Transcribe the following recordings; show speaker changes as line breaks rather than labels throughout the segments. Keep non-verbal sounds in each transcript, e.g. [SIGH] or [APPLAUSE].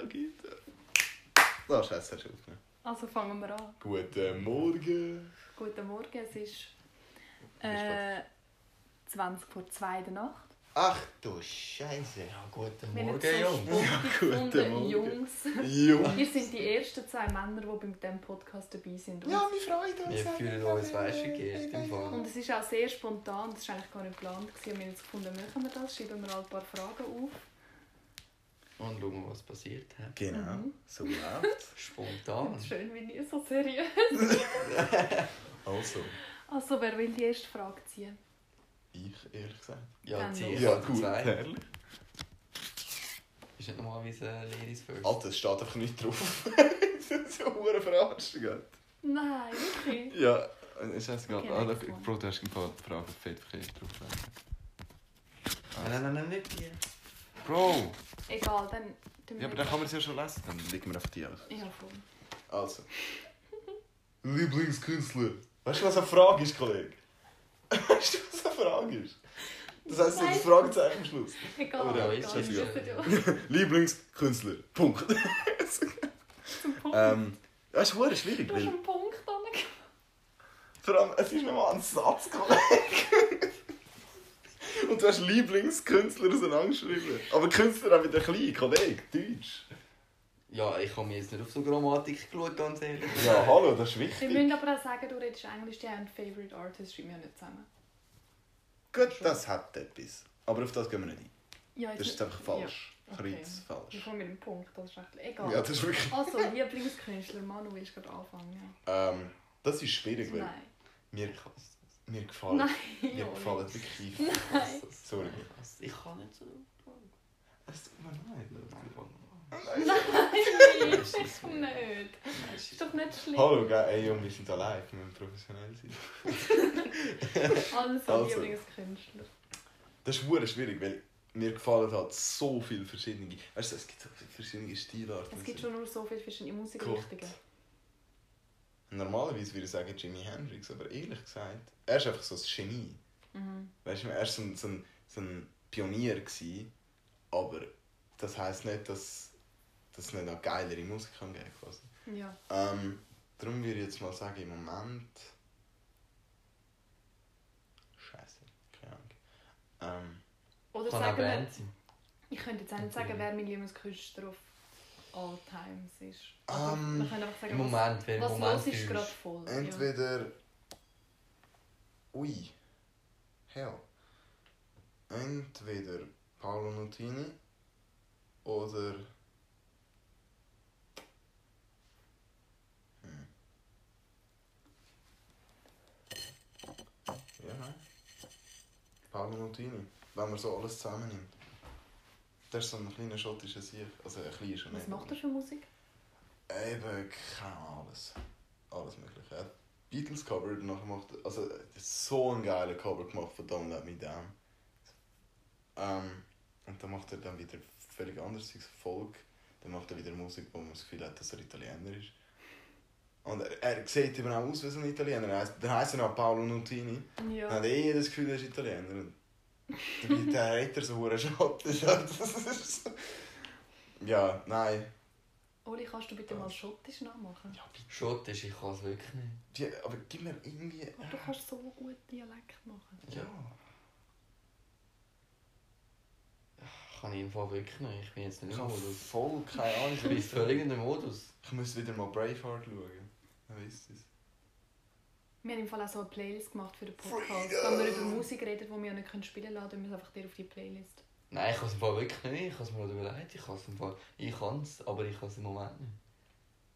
Ja, gibt Das Scheiße, hast du aufgenommen.
Also fangen wir an.
Guten Morgen.
Guten Morgen, es ist äh, 20 vor 2 in der Nacht.
Ach du Scheiße. Ja, guten
Wir
Morgen,
so
Jungs.
spontan
guten Morgen.
Jungs.
Jungs.
Ihr seid die ersten zwei Männer, die bei diesem Podcast dabei sind. Und,
Ja, wir freuen uns.
Wir fühlen uns, weißt du, im Fall.
und es ist auch sehr spontan, das war eigentlich gar nicht geplant. Wir haben jetzt gefunden, machen wir das, schreiben wir halt ein paar Fragen auf.
Und schauen, was passiert. hä?
Genau,
Mhm.
so läuft's. [LAUGHS]
Spontan.
Schön, wie nie so seriös. [LAUGHS]
Also,
Also, wer will die erste Frage ziehen?
ich ehrlich gesagt.
Ja,
Dann
zieh
los.
ich
Ja, gut,
zwei.
herrlich.
Ist nicht normalerweise Ladies first.
Alter, es steht einfach nicht drauf. [LAUGHS] das ist so eine Verarstung. Alter.
Nein, wirklich.
Ja, ist scheißegal.
Okay,
Ah,
next one.
Bro, du hast ein paar Fragen fett verkehrt drauf.
Nein, nein, nein, nicht die.
Bro!
Egal, dann...
Ja, aber dann kann man es ja schon lesen. Dann legen wir auf die aus.
Ja, voll.
Also. [LAUGHS] Lieblingskünstler. Weißt du, was eine Frage ist, Kollege? [LAUGHS] Weißt du, was eine Frage ist? Das heisst so das
Nein.
Fragezeichen am Schluss.
Egal,
Aber ja,
egal. ja. [LAUGHS]
Lieblingskünstler. Punkt.
Zum Punkt.
ähm, das ist verdammt schwierig,
du hast einen Punkt angegeben.
vor allem, es ist nicht mal ein Satz, Kollege. [LAUGHS] Und du hast Lieblingskünstler auseinandergeschrieben. Aber Künstler auch wieder klein, Kollege, Deutsch.
Ja, ich habe mir jetzt nicht auf so Grammatik geschaut, ganz ehrlich.
Ja, hallo, das ist
Wir
wichtig.
müssen aber auch sagen, du redest Englisch, die haben Favorite Artist, schreiben wir ja nicht zusammen.
Gut, das hat etwas. Aber auf das gehen wir nicht ein.
Ja,
Das ist einfach falsch.
Ja. Okay.
Kreuz
Wir
falsch.
kommen mit dem Punkt, das ist echt egal.
Ja, das ist wirklich...
Also, Lieblingskünstler, Manu, willst du gerade anfangen?
Ähm, das ist schwierig, weil
Nein.
mir, mir gefallen...
Nein,
Mir
nicht.
wirklich...
Nein.
Sorry.
Ich kann nicht so.
Es tut mir leid.
Nein,
Nein, [LAUGHS]
ist nicht. Ist doch nicht schlimm.
Hallo, gell? Ey, Junge, wir sind da live. Wir müssen professionell sein. [LAUGHS]
Also,
Also.
Lieblingskünstler.
Das ist verdammt schwierig, weil mir gefallen halt so viele verschiedene... Weißt du, es gibt so viele verschiedene Stilarten.
Es gibt schon nur so viele verschiedene. Musikrichtungen.
Normalerweise würde ich sagen Jimi Hendrix, aber ehrlich gesagt, er ist einfach so ein Genie.
Mhm.
Weißt du, er war so ein, so ein, so ein Pionier, gewesen, aber das heisst nicht, dass dass es nicht noch geilere Musik kann geben quasi.
Ja.
Ähm, darum würde ich jetzt mal sagen, im Moment. Scheiße, keine Ahnung. Ähm,
Oder sagen wir, ich könnte jetzt auch nicht sagen, wer mein Lieblingskünstler auf all times ist. Aber
Ähm,
wir können einfach sagen,
Moment,
was, was
Moment
los ist gerade voll. Ja.
entweder. Ui. Hell. Entweder Paolo Nutini oder. Hm. Ja, nein. Paolo Nutini. Wenn man so alles zusammennimmt. Der ist so ein kleiner schottischer Sieg. Also ein kleiner schon
Was macht er für Musik?
Eben, Ahnung, alles. Alles mögliche. Er hat Beatles Cover danach gemacht. Also, er hat so ein geiler Cover gemacht von Don't Let Me Down. Ähm, und dann macht er dann wieder völlig anderes Folk. Dann macht er wieder Musik, wo man das Gefühl hat, dass er Italiener ist. Und er, er sieht eben auch aus wie ein Italiener. Er heisst, dann heisst er auch Paolo Nutini. Dann
Ja.
hat eh das Gefühl, er ist Italiener. Und der hat er so hure schottisch. Das ist so- Ja, nein.
Oli, kannst du bitte mal Schottisch nachmachen?
Ja, bitte.
Schottisch, ich kann es wirklich nicht.
Die, aber gib mir irgendwie.
Aber du kannst so gut Dialekt machen.
Ja.
Kann ich im Fall wirklich nicht. Ich bin jetzt nicht
Ich
im Modus.
voll keine Ahnung.
Du bist völlig in dem Modus.
Ich muss wieder mal Braveheart schauen. Dann ihr es.
Wir haben im Fall auch so eine Playlist gemacht für den Podcast.
Freedom!
Wenn wir über Musik reden, die wir ja nicht spielen lassen können, müssen wir einfach dir auf die Playlist.
Nein, ich kann es im Fall wirklich nicht. Ich habe es mir gerade überlegt. Ich kann es im Fall. Ich kann es, aber ich kann es im Moment nicht.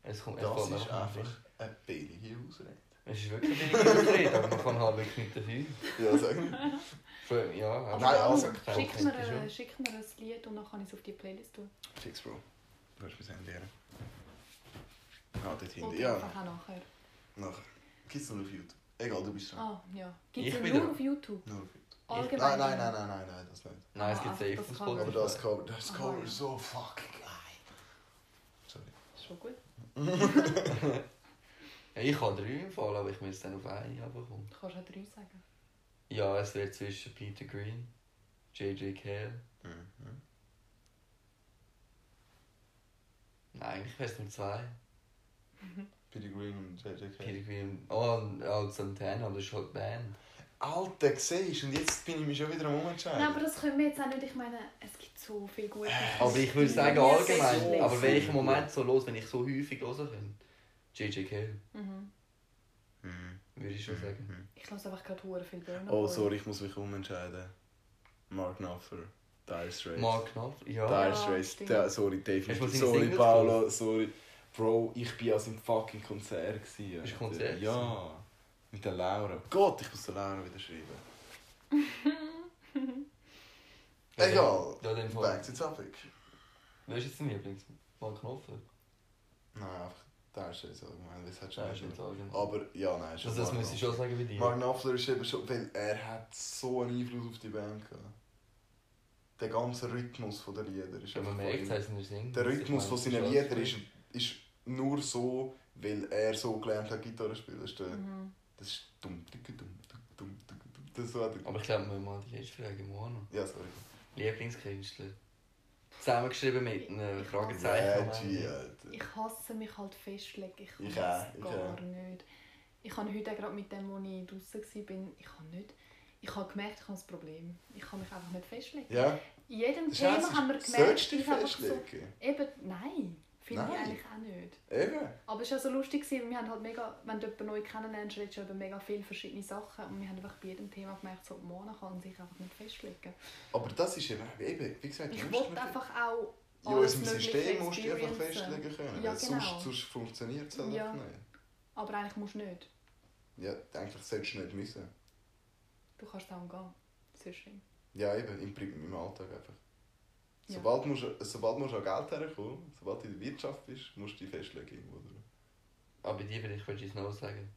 Es kommt es
Das
mir
ist
einfach nicht
eine billige Ausrede.
ein. Es ist wirklich eine billige Ausrede, aber man kann halt wirklich nicht dafür.
Ja, sag mal.
Für, ja, aber
Nein, also,
schick, mir, äh, schick mir ein Lied und dann kann ich es auf die Playlist tun.
Fix, Bro. Du hast mein Handy her. Ah, dort hinten. Ja,
auch nachher.
Nachher. Gibt's noch auf YouTube? Egal, du bist dran.
Ah, ja. Gibt
Ich
es
wieder.
nur auf YouTube?
Nur auf YouTube.
Allgemein?
Nein, nein, nein, nein, nein, nein, das nicht.
Nein, es
Ah,
gibt safe
das
auf.
Aber
Spotify.
das Cover, das
Aha,
Cover
ja.
ist so fucking geil. Sorry.
Ist schon gut. [LAUGHS]
Ja, ich habe drei Fall, aber ich muss dann auf eine runterkommen.
Du kannst auch drei sagen.
Ja, es wird zwischen Peter Green, J.J. Cale
Mhm.
Nein, eigentlich wäre es nur zwei. [LAUGHS]
Billy Green und JJK.
Pilgrim. Oh, und als Santana, das ist halt Band.
Alter, siehst und jetzt bin ich mich schon wieder am Umentscheiden.
Nein, aber das können wir jetzt auch nicht. Ich meine, es gibt so viele gute
Aber ich würde sagen
Ja,
allgemein.
Festlegs.
Aber welcher Moment so los, wenn ich so häufig hören kann? JJK,
Mhm.
Mhm.
würde ich schon sagen.
Mhm.
Ich lasse einfach gerade hure viel Burner
Oh, sorry, ich muss mich umentscheiden. Mark Knopfler, Dire Straits.
Mark Knopf, ja.
Dire
Ja,
Straits, der, sorry,
seine
Sorry, Paolo, sorry. Bro, ich bin an seinem fucking Konzert. Gewesen,
Bist du. Konzert
Ja. Mit der Laura. Gott, ich muss der Laura wieder schreiben. [LAUGHS] Egal.
Ja, Fall.
Back to topic.
Wer ist jetzt dein Lieblings? Mark Knopfler?
Nein, einfach Dire Straits allgemein. Das hat schon
ist nicht. sagen.
Aber ja, nein, schon
Also das muss ich schon sagen wie dir.
Mark Knopfler ist eben schon, weil er hat so einen Einfluss auf die Band gehabt. Der ganze Rhythmus der Lieder ist
Wenn man
einfach
merkt, es Singen.
Der Rhythmus von seinen Liedern ist, ist nur so, weil er so gelernt hat, Gitarre spielen. Das ist, der,
Mhm.
das ist dumm, dumm, dumm, dumm, dumm, dumm. Das war der...
Aber ich glaube, wir mal die letzte Frage machen.
Ja, sorry.
Lieblingskünstler? Zusammengeschrieben mit einem
Ich
Fragezeichen.
Alter.
Ich hasse mich halt festlegen. Ich kann
Ich auch, ich
gar nicht. Ich habe heute gerade mit dem, als ich draußen war, ich habe nicht... Ich habe gemerkt, ich habe ein Problem. Ich kann mich einfach nicht festlegen.
Ja,
In jedem
das
Thema haben wir gemerkt,
sollst dich
ich einfach so...
festlegen.
Eben, nein. Finde ich eigentlich auch nicht.
Eben.
Aber es war so lustig, gewesen, weil wir haben halt mega, wenn du jemanden neu kennenlernst, redest du über mega viele verschiedene Sachen und wir haben einfach bei jedem Thema gemerkt, so Mona kann sich einfach nicht festlegen.
Aber das ist eben, eben wie gesagt,
Ich wollte
nicht-
einfach auch
Ja, im
Mögliche
System musst du einfach festlegen können.
Ja, genau.
sonst, sonst funktioniert es halt
Ja.
nicht.
Aber eigentlich musst du nicht.
Ja, eigentlich solltest du nicht müssen.
Du kannst auch gehen. Sonst.
Ja, eben, im, im Alltag einfach.
Ja.
Sobald, musst, du- sobald musst du an Geld herkommen, sobald du in der Wirtschaft bist, musst du dich festlegen irgendwo. Oder?
Aber bei dir würde ich Reggie Snow sagen.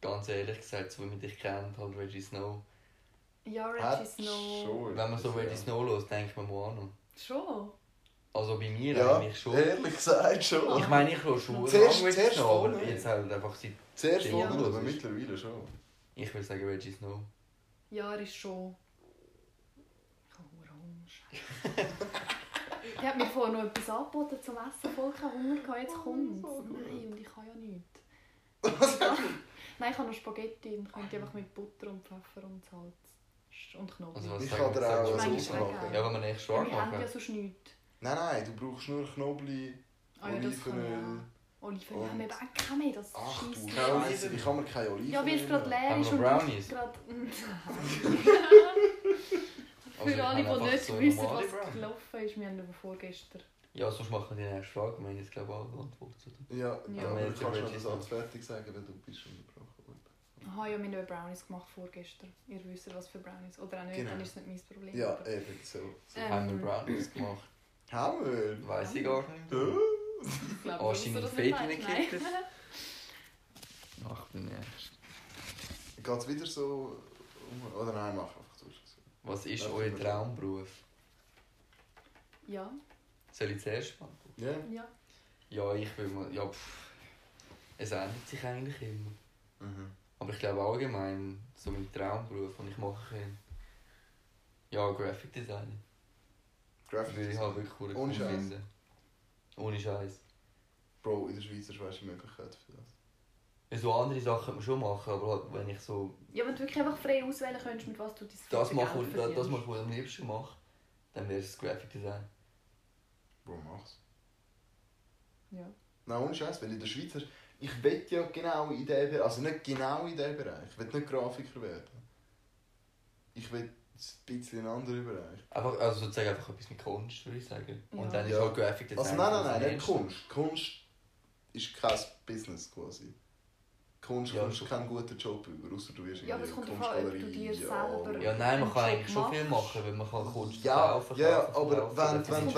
Ganz ehrlich gesagt, so wie man dich kennt, halt Reggie Snow.
Ja, Reggie Snow.
schon
Wenn man so Reggie
ja.
Snow hört, denkt man Moano.
Schon?
Also bei mir
Ja,
eigentlich schon.
ehrlich gesagt schon.
Ich meine, ich höre schon
Zuerst-
lange
zuerst
Snow, aber jetzt halt einfach seit...
Zuerst
Ja.
voll nicht, aber mittlerweile schon.
Ich würde sagen Reggie Snow.
Ja, er ist schon. Ich habe Hunger, [LAUGHS] Er hat mir vorher noch etwas angeboten zum Essen, voll keinen Hunger gehabt, jetzt kommt
so gut.
Nein, und ich kann ja nichts. [LAUGHS] Nein, ich habe noch Spaghetti und könnte einfach mit Butter und Pfeffer und Salz und Knoblauch.
Also was
Ich kann dir auch
sagen wir
eine
Manchmal
so?
Sauce
schmeckt
machen.
auch.
Ja, wenn man echt
ja,
schwarz
wir haben
machen.
ja sonst nichts.
Nein, nein, du brauchst nur Knoblauch,
Ah ja, das kann
Olivenöl.
Olivenöl
Und-
haben wir eben auch keine mehr, das
Ach du. Scheiße, wie kann man keine Oliven
Ja, weil es gerade leer ist und
Brownies?
gerade... [LAUGHS] [LAUGHS]
Also ich
Für alle,
habe
die nicht
so
wissen, was
Brownies.
gelaufen ist, wir haben aber vorgestern...
Ja, sonst machen wir die nächste Frage. Wir haben jetzt glaube ich alle beantwortet. oder?
Ja,
Ja.
ja. aber du kannst den
Snow.
Satz fertig sagen, weil du bist unterbrochen worden.
Aha, ja, wir haben Brownies gemacht vorgestern. Ihr wisst, was für Brownies. Oder auch nicht,
Genau.
dann ist es nicht mein Problem.
Ja,
aber-
eben, so. so.
Ähm,
Haben wir Brownies gemacht?
Haben wir?
Weiß ich gar nicht.
Ja.
Ich glaube,
Oh,
dass du nicht weißt.
reingekippt
Nein. [LAUGHS]
Ach, bin erst.
Geht es wieder so um... Oder nein, mach einfach du.
Was ist
Ja,
euer Traumberuf?
Ja,
Soll ich zuerst beantworten?
Ja?
ja.
Ja, ich will mal. Ja, pff. Es ändert sich eigentlich immer.
Mhm.
Aber ich glaube allgemein, so mein Traumberuf, den ich machen kann. Ja, Graphic Design.
Graphic
Würde ich halt
Design.
wirklich cool
Ohne Scheiß.
finden. Ohne Scheiß.
Bro, in der Schweiz hast du weißt, die Möglichkeit für das.
So andere Sachen könnte man schon machen, aber halt, wenn ich so
Ja, wenn du wirklich einfach frei auswählen könntest, mit was du dein
das
freie
mache,
Geld
was- das, das mache, was ich am liebsten mache, dann wäre es Graphic Design.
Bro, mach's.
Ja.
Nein, ohne Scheiß, weil in der Schweiz hast ich will ja genau in diesem Bereich, also nicht genau in diesem Bereich, ich will nicht Grafiker werden. Ich will ein bisschen in einen anderen Bereich.
Einfach, also sozusagen einfach etwas mit Kunst, würde ich sagen.
Ja.
Und dann ist
Ja.
halt Graphic Design.
Also nein, nein, nein, nicht. Kunst. Kunst ist kein Business quasi. Kunst
Ja,
kommst du keinen guten Job über, außer du wirst
Ja, aber es kommt darauf an, ob du dir selber-
Ja, nein, man kann eigentlich schon viel machen, weil man kann Kunst
Ja,
verkaufen,
ja, ja,
kaufen,
aber
verkaufen,
wenn-
Es
wenn-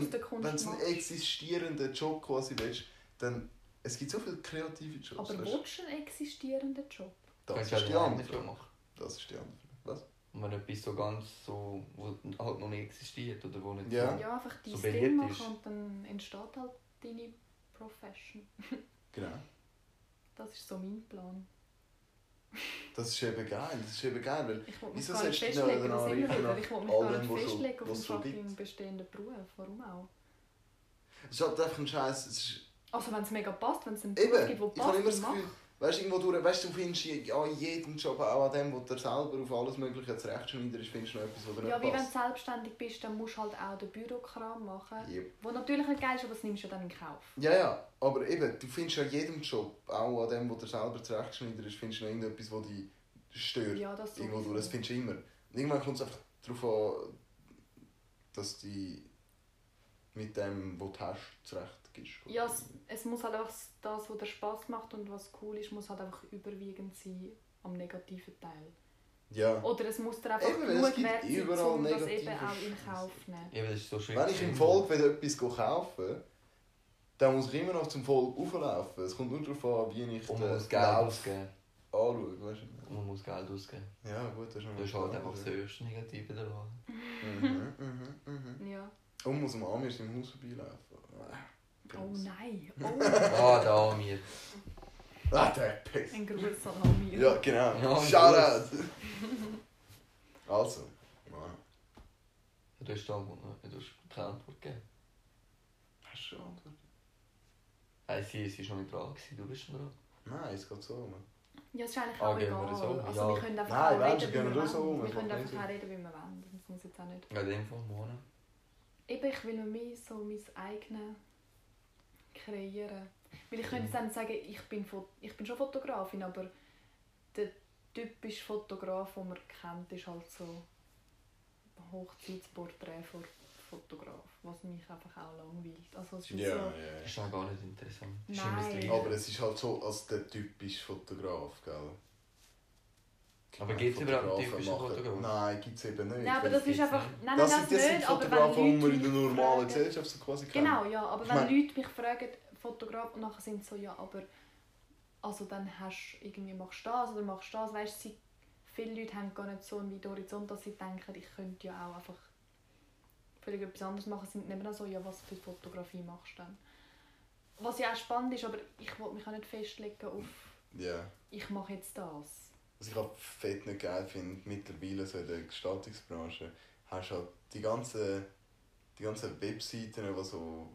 wenn
der Kunst
Wenn du einen existierenden Job quasi willst, dann... Es gibt so viele kreative Jobs.
Aber willst du einen existierenden Job?
das
kannst
ist die
halt
andere
machen.
Das ist die andere Frage. Was?
Und wenn etwas so ganz so, wo halt noch nicht existiert oder wo nicht
Ja.
so...
Ja, einfach dein
So
Ding machen und dann entsteht halt deine Profession. [LAUGHS]
Genau.
Das ist so mein Plan.
Das ist eben geil. Das ist eben geil, weil...
Ich
Wieso
gar nicht
sollst du
festlegen,
noch einen Anreifen nach
Ich mich
all
gar
dem,
nicht
was
festlegen auf
was
fucking bestehenden Beruf. Warum auch?
Es ist halt einfach ein Scheiß.
Also wenn es mega passt, wenn es einen Beruf
Eben,
gibt, der
ich habe
passt,
immer das
dann
Gefühl,
mach.
Weißt du, irgendwo durch, weißt du, du findest ja jedem Job, auch an dem, wo der selber auf alles Mögliche zurechtschneider ist, findest du noch etwas, was dir
Ja, wie wenn du selbstständig bist, dann musst du halt auch den Bürokram machen.
Yep.
Wo natürlich nicht geil ist, aber das nimmst du dann in Kauf.
Ja, ja, aber eben, du findest ja in jedem Job, auch an dem, wo der selber zurechtschneider ist, findest du noch irgendetwas, was dich stört.
Ja, das
irgendwo durch, das findest du immer. Und irgendwann kommt es einfach darauf an, dass du mit dem, was du hast, zurecht gehst.
Ja, es, es muss halt einfach das, was dir Spaß macht und was cool ist, muss halt einfach überwiegend sein am negativen Teil.
ja.
Oder es muss dir einfach
Eben, es
genug
gibt
wert sein,
überall
um das eben auch in. Kauf nehmen.
Eben, das ist so schwierig.
Wenn ich im Volk will etwas kaufen dann muss ich immer noch zum Volk auflaufen. Es kommt nur darauf an, wie ich
Und man
den
muss Geld
Lauf
ausgeben.
anschaue. Weißt du?
Und man muss Geld ausgeben.
Ja, gut, das ist noch
Das ist halt
klar,
einfach das höchste Negative daran.
Mhm, mhm, mhm.
Ja.
Und muss am Amirs im Haus vorbeilaufen. Ah,
Oh nein, oh,
Ah, da mir.
Ah, der Piss.
ein Gruß an Amir.
Ja, genau.
Ja,
Shoutout. also, Mann.
Du hast da du hast keine Antwort gegeben.
Hast du schon Antwort?
Sie, sie ist noch nicht dran, gewesen. du bist schon dran.
Nein, es geht so. Man.
Ja, es ist eigentlich
Ah,
auch
gehen wir
egal.
so?
Also
Ja.
wir können einfach
Nein,
reden,
gehen
wie
wir
wir
so um,
wollen. Wir können einfach auch reden, wie wir wollen. Das muss jetzt auch nicht...
Ja, in dem Fall morgen.
Eben, ich will mir mehr so mein eigenes kreieren. Weil ich könnte dann sagen, ich bin, Fo- ich bin schon Fotografin, aber der typische Fotograf, den man kennt, ist halt so ein Hochzeitsporträt von Fotograf, was mich einfach auch langweilt. Also es ist
Ja,
so...
ja.
Das ist auch gar nicht interessant.
Nein.
Aber es ist halt so als der typische Fotograf, gell?
Aber gibt's überhaupt einen
Fotografen
typischen?
Nein, gibt es eben nicht.
Nein, aber das ist einfach... Nein,
das
nein,
sind,
das
das sind
nicht, aber wenn
Fotografen, die man
Leute
in der normalen
fragen-
Gesellschaft so quasi kennt.
Genau, ja, aber
Ich
wenn
mein-
Leute mich fragen, Fotograf, und nachher sind sie so, ja, aber also dann hast du irgendwie machst du das oder machst du das, weißt du, sie- viele Leute haben gar nicht so einen weiten Horizont, dass sie denken, ich könnte ja auch einfach völlig etwas anderes machen, sind nicht mehr so, ja, was für Fotografie machst du dann? Was ja auch spannend ist, aber ich will mich auch nicht festlegen auf,
Ja.
ich mache jetzt das.
Was ich auch fett nicht geil finde, mittlerweile so in der Gestaltungsbranche, hast du halt die ganzen, die ganzen Webseiten, die so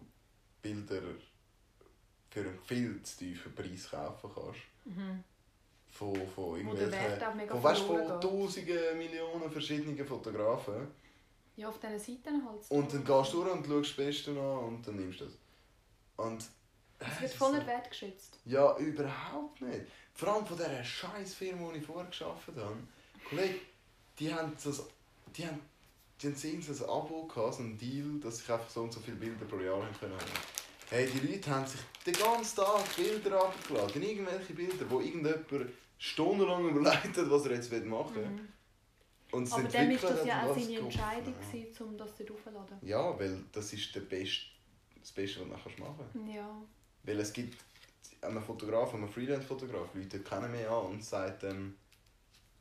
Bilder für einen viel zu tiefen Preis kaufen kannst.
Mhm.
Von, von irgendwelchen... Von, weißt, von tausenden, Millionen verschiedenen Fotografen.
Ja, auf diesen Seiten halt.
Und dann gehst du durch und schaust das Beste an und dann nimmst du das. Und...
Es wird voll nicht wertgeschätzt.
Ja, überhaupt nicht. Vor allem von dieser scheiß Firma, die ich vorher gearbeitet habe. Kollege, die haben das, die haben, die haben irgendwie so ein Abo gehabt, so ein Deal, dass ich einfach so und so viele Bilder pro Jahr haben können. Hey, die Leute haben sich den ganzen Tag Bilder abgeladen, irgendwelche Bilder, wo irgendjemand stundenlang überlegt hat, was er jetzt machen will.
Mhm.
Und es
Aber dann ist
entwickelt
das ja auch seine. Entscheidung, gewesen, um das dort aufzuladen.
Ja, weil das ist der beste, das Beste, was du machen kannst.
Ja.
Weil es gibt einen Fotograf, einen Freelance-Fotograf, Leute kennen mich an und sagen dann,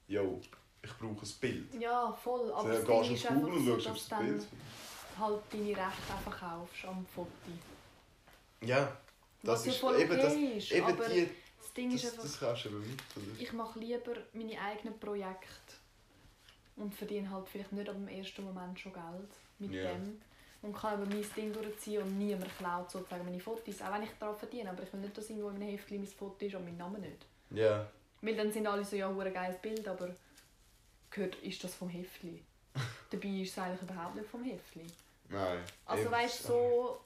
yo, ich brauche ein Bild.
ja, voll. Aber
dann
das
gehst du
ist
auf
einfach
Google und
so,
schaust,
dass
ob
dann
Bild
halt deine Rechte einfach kaufst am Foto.
Ja,
Was
das
ja
ist
voll
eben,
okay
das,
ist.
eben
aber
die,
das Ding ist
das,
einfach,
das kannst du eben weiter.
ich mache lieber meine eigenen Projekte und verdiene halt vielleicht nicht ab dem ersten Moment schon Geld mit
Ja.
dem. Und kann aber mein Ding durchziehen und niemand klaut sozusagen meine Fotos. Auch wenn ich daran verdiene. Aber ich will nicht, dass irgendwo in einem Heftchen mein Foto ist und mein Name nicht.
Ja,
Weil dann sind alle so, ja, ein geiles Bild, aber gehört, ist das vom Heftli? [LAUGHS] Dabei ist es eigentlich überhaupt nicht vom Heftli.
nein.
Also weißt du, so,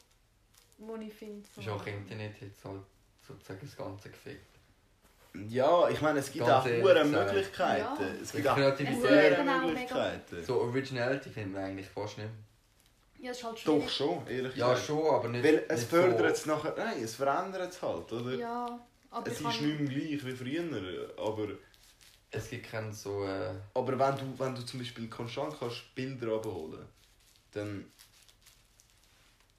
wo ich finde... So,
Ist auch Internet jetzt halt sozusagen das Ganze gefickt.
Ja, ich meine, es gibt
Ganz
auch
gesagt.
Möglichkeiten.
Ja.
Es gibt auch
auch mega-
Möglichkeiten.
So Originality findet man eigentlich fast nicht.
Ja, es ist halt
Doch
schwierig.
schon, ehrlich
Ja,
gesagt.
schon, aber nicht.
Weil es
nicht
fördert es nachher, nein, es verändert es halt, oder?
Ja, aber
es
ich
ist
kann...
nicht mehr gleich wie früher, aber...
Es gibt keinen so. Äh,
Aber wenn du, wenn du zum Beispiel konstant kannst Bilder abholen dann,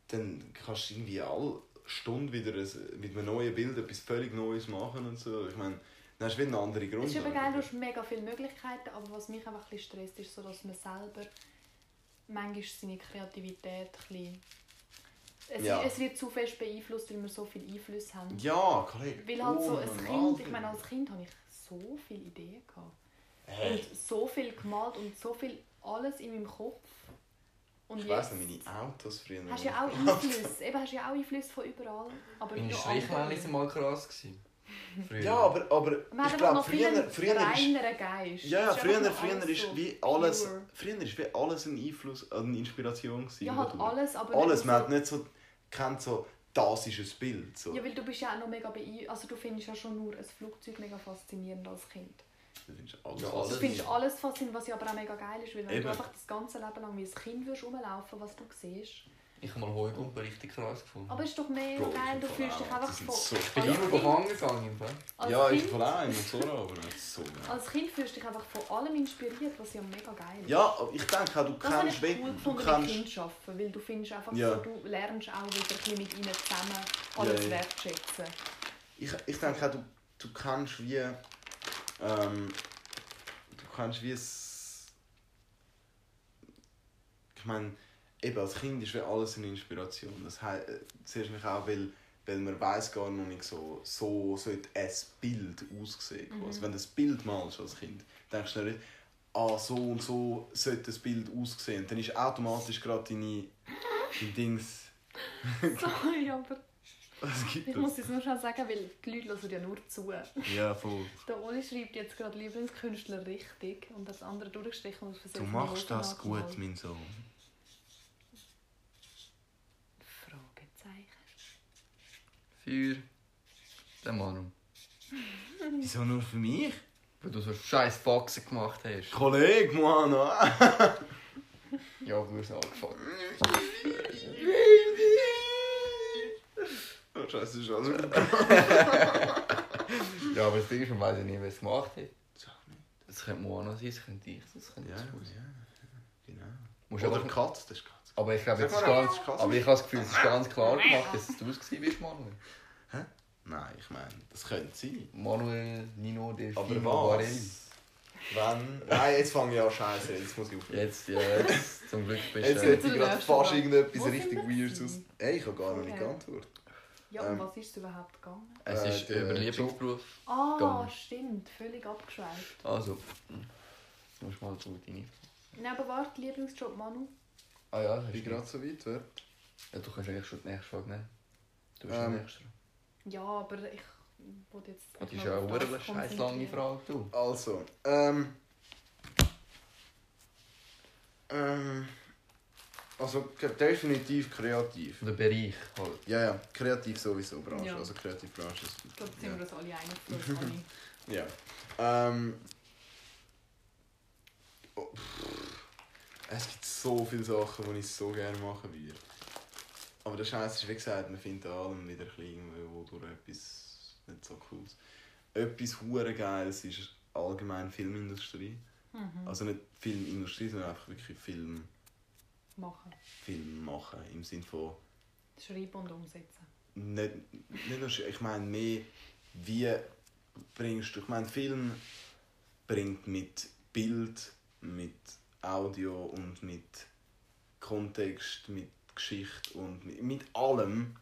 dann kannst du irgendwie alle Stunde wieder ein, mit einem neuen Bild etwas völlig Neues machen und so. Ich meine, dann hast du wieder eine andere
Es
Grundlage.
ist eben geil, du hast mega viele Möglichkeiten, aber was mich einfach ein bisschen stresst, ist so, dass man selber manchmal seine Kreativität ein. Es,
Ja.
es wird zu fest beeinflusst, weil wir so viele Einflüsse haben.
Ja, Kollege.
Weil halt so ein
unnormal
Kind, ich meine, als Kind habe ich so viele Ideen gehabt.
Hey.
Und so viel gemalt und so viel alles in meinem Kopf. Und
Ich weiss noch, meine Autos früher.
hast du ja auch Einflüsse. Eben hast du ja auch Einflüsse von überall. Aber
Meine Strichmännchen waren mal krass. Gewesen. Früher.
Ja, aber, aber
Man
ich glaube, früher, früher ist...
Geist.
Ja, ja, früher, früher
alles
ist wie alles...
pure.
Früher ist wie alles ein Einfluss, eine Inspiration gewesen.
Ja, halt alles, aber
Alles, man
so-
hat nicht so... kennt so, das ist ein Bild. So.
Ja, weil du bist ja auch noch mega beeindruckt. Also du findest ja schon nur ein Flugzeug mega faszinierend als Kind.
Du findest alles.
Ja,
Du
alles.
findest alles faszinierend, was ja aber auch mega geil ist, weil wenn
Eben.
du einfach das ganze Leben lang wie ein Kind würdest rumlaufen, was du siehst.
Ich habe mal Heugumpen richtig krass gefunden.
Aber es ist doch mega
Bro,
geil, du fühlst dich einfach
so
ich bin immer gefangen gegangen. im Fall.
als
ja, ich
Kind-
von einem und so, aber nicht so geil.
Als Kind fühlst du dich einfach von allem inspiriert, was ja mega geil ist.
Ja, aber ich denke auch, du
Das ich
wie-
cool
du
gefunden mit Kindern arbeiten, weil du findest einfach
Ja.
so, du lernst auch wieder mit ihnen zusammen alles
Ja, ja.
wertschätzen.
ich, ich denke auch, du, du kannst wie. Ähm, du kannst wie es. Ich meine, eben als Kind ist alles eine Inspiration. Das heißt, zuerst mich auch, weil, weil man weiß gar noch nicht so, so sollte ein Bild aussehen.
Mhm.
Wenn du das Bild malst als Kind, denkst du nicht, ah, so und so sollte das Bild aussehen. Dann ist automatisch gerade deine, dein Dings. [LAUGHS]
Sorry, aber ich
das?
muss es nur schnell sagen, weil die Leute hören ja nur zu.
Ja, voll. [LAUGHS]
Der Oli schreibt jetzt gerade Lieblingskünstler richtig und das andere durchgestrichen und aus
Du machst das gut, mein Sohn.
Fragezeichen.
Für den Manu.
Wieso nur für mich?
Weil du so scheiß Faxen gemacht hast.
Kollege, Mann! [LAUGHS]
Ja, du hast angefangen.
Oh, Scheiße, ist alles wieder [LAUGHS]
Ja, aber das Ding ist, man weiß ja nie, wer es gemacht hat. Das könnte Moana sein, das könnte ich, das könnte
Ja,
ja,
ja, genau.
Musst
Oder Katz, das ist Katz.
Aber ich glaube, jetzt ist ganz, aber ich habe das Gefühl, es ist ganz klar gemacht, dass es du es gewesen bist,
Nein, ich meine, das könnte sein.
Manuel Nino de
Aber
Fimo Varelli.
was? Wenn... Nein, jetzt fange ich an scheiße, jetzt muss ich aufhören.
Jetzt, ja, jetzt, zum Glück bist
Jetzt
du...
hätte
zu
ich gerade fast irgendetwas richtig Weirdes aus... Ey, ich habe gar noch nicht geantwortet.
Ja, um
Ähm,
was ist es überhaupt gegangen?
Es
Äh,
ist
der
über Lieblingsberuf.
Ah,
gegangen.
stimmt, völlig abgeschweift.
Also, du musst mal so deine...
Nein, aber warte, Lieblingsjob Manu?
Ah ja, hast
Bin gerade so weit, wer?
Ja, du kannst eigentlich schon die nächste Frage nehmen. Du bist
Ähm,
der Nächste.
Ja, aber ich wollte jetzt...
Das ist ja
auf
eine scheiß lange. Frage, du.
Also, ähm... Ähm... Also, definitiv kreativ.
Der Bereich halt.
Ja, ja, kreativ sowieso, Branche.
Ja.
Also kreativ Branche ist...
Ich glaube, da sind
ja.
wir uns alle einig. [LAUGHS]
Ja. Ähm. oh. Es gibt so viele Sachen, die ich so gerne machen würde. Aber der Scheiß ist, wie gesagt, man findet an allem wieder ein bisschen durch etwas nicht so cooles. Etwas hure Geiles ist allgemein Filmindustrie.
Mhm.
Also nicht Filmindustrie, sondern einfach wirklich Film,
Machen.
Film machen. Im Sinne von
Schreiben und umsetzen.
nicht, nicht nur, ich meine mehr, wie bringst du, ich meine, Film bringt mit Bild, mit Audio und mit Kontext, mit Geschichte und mit, mit allem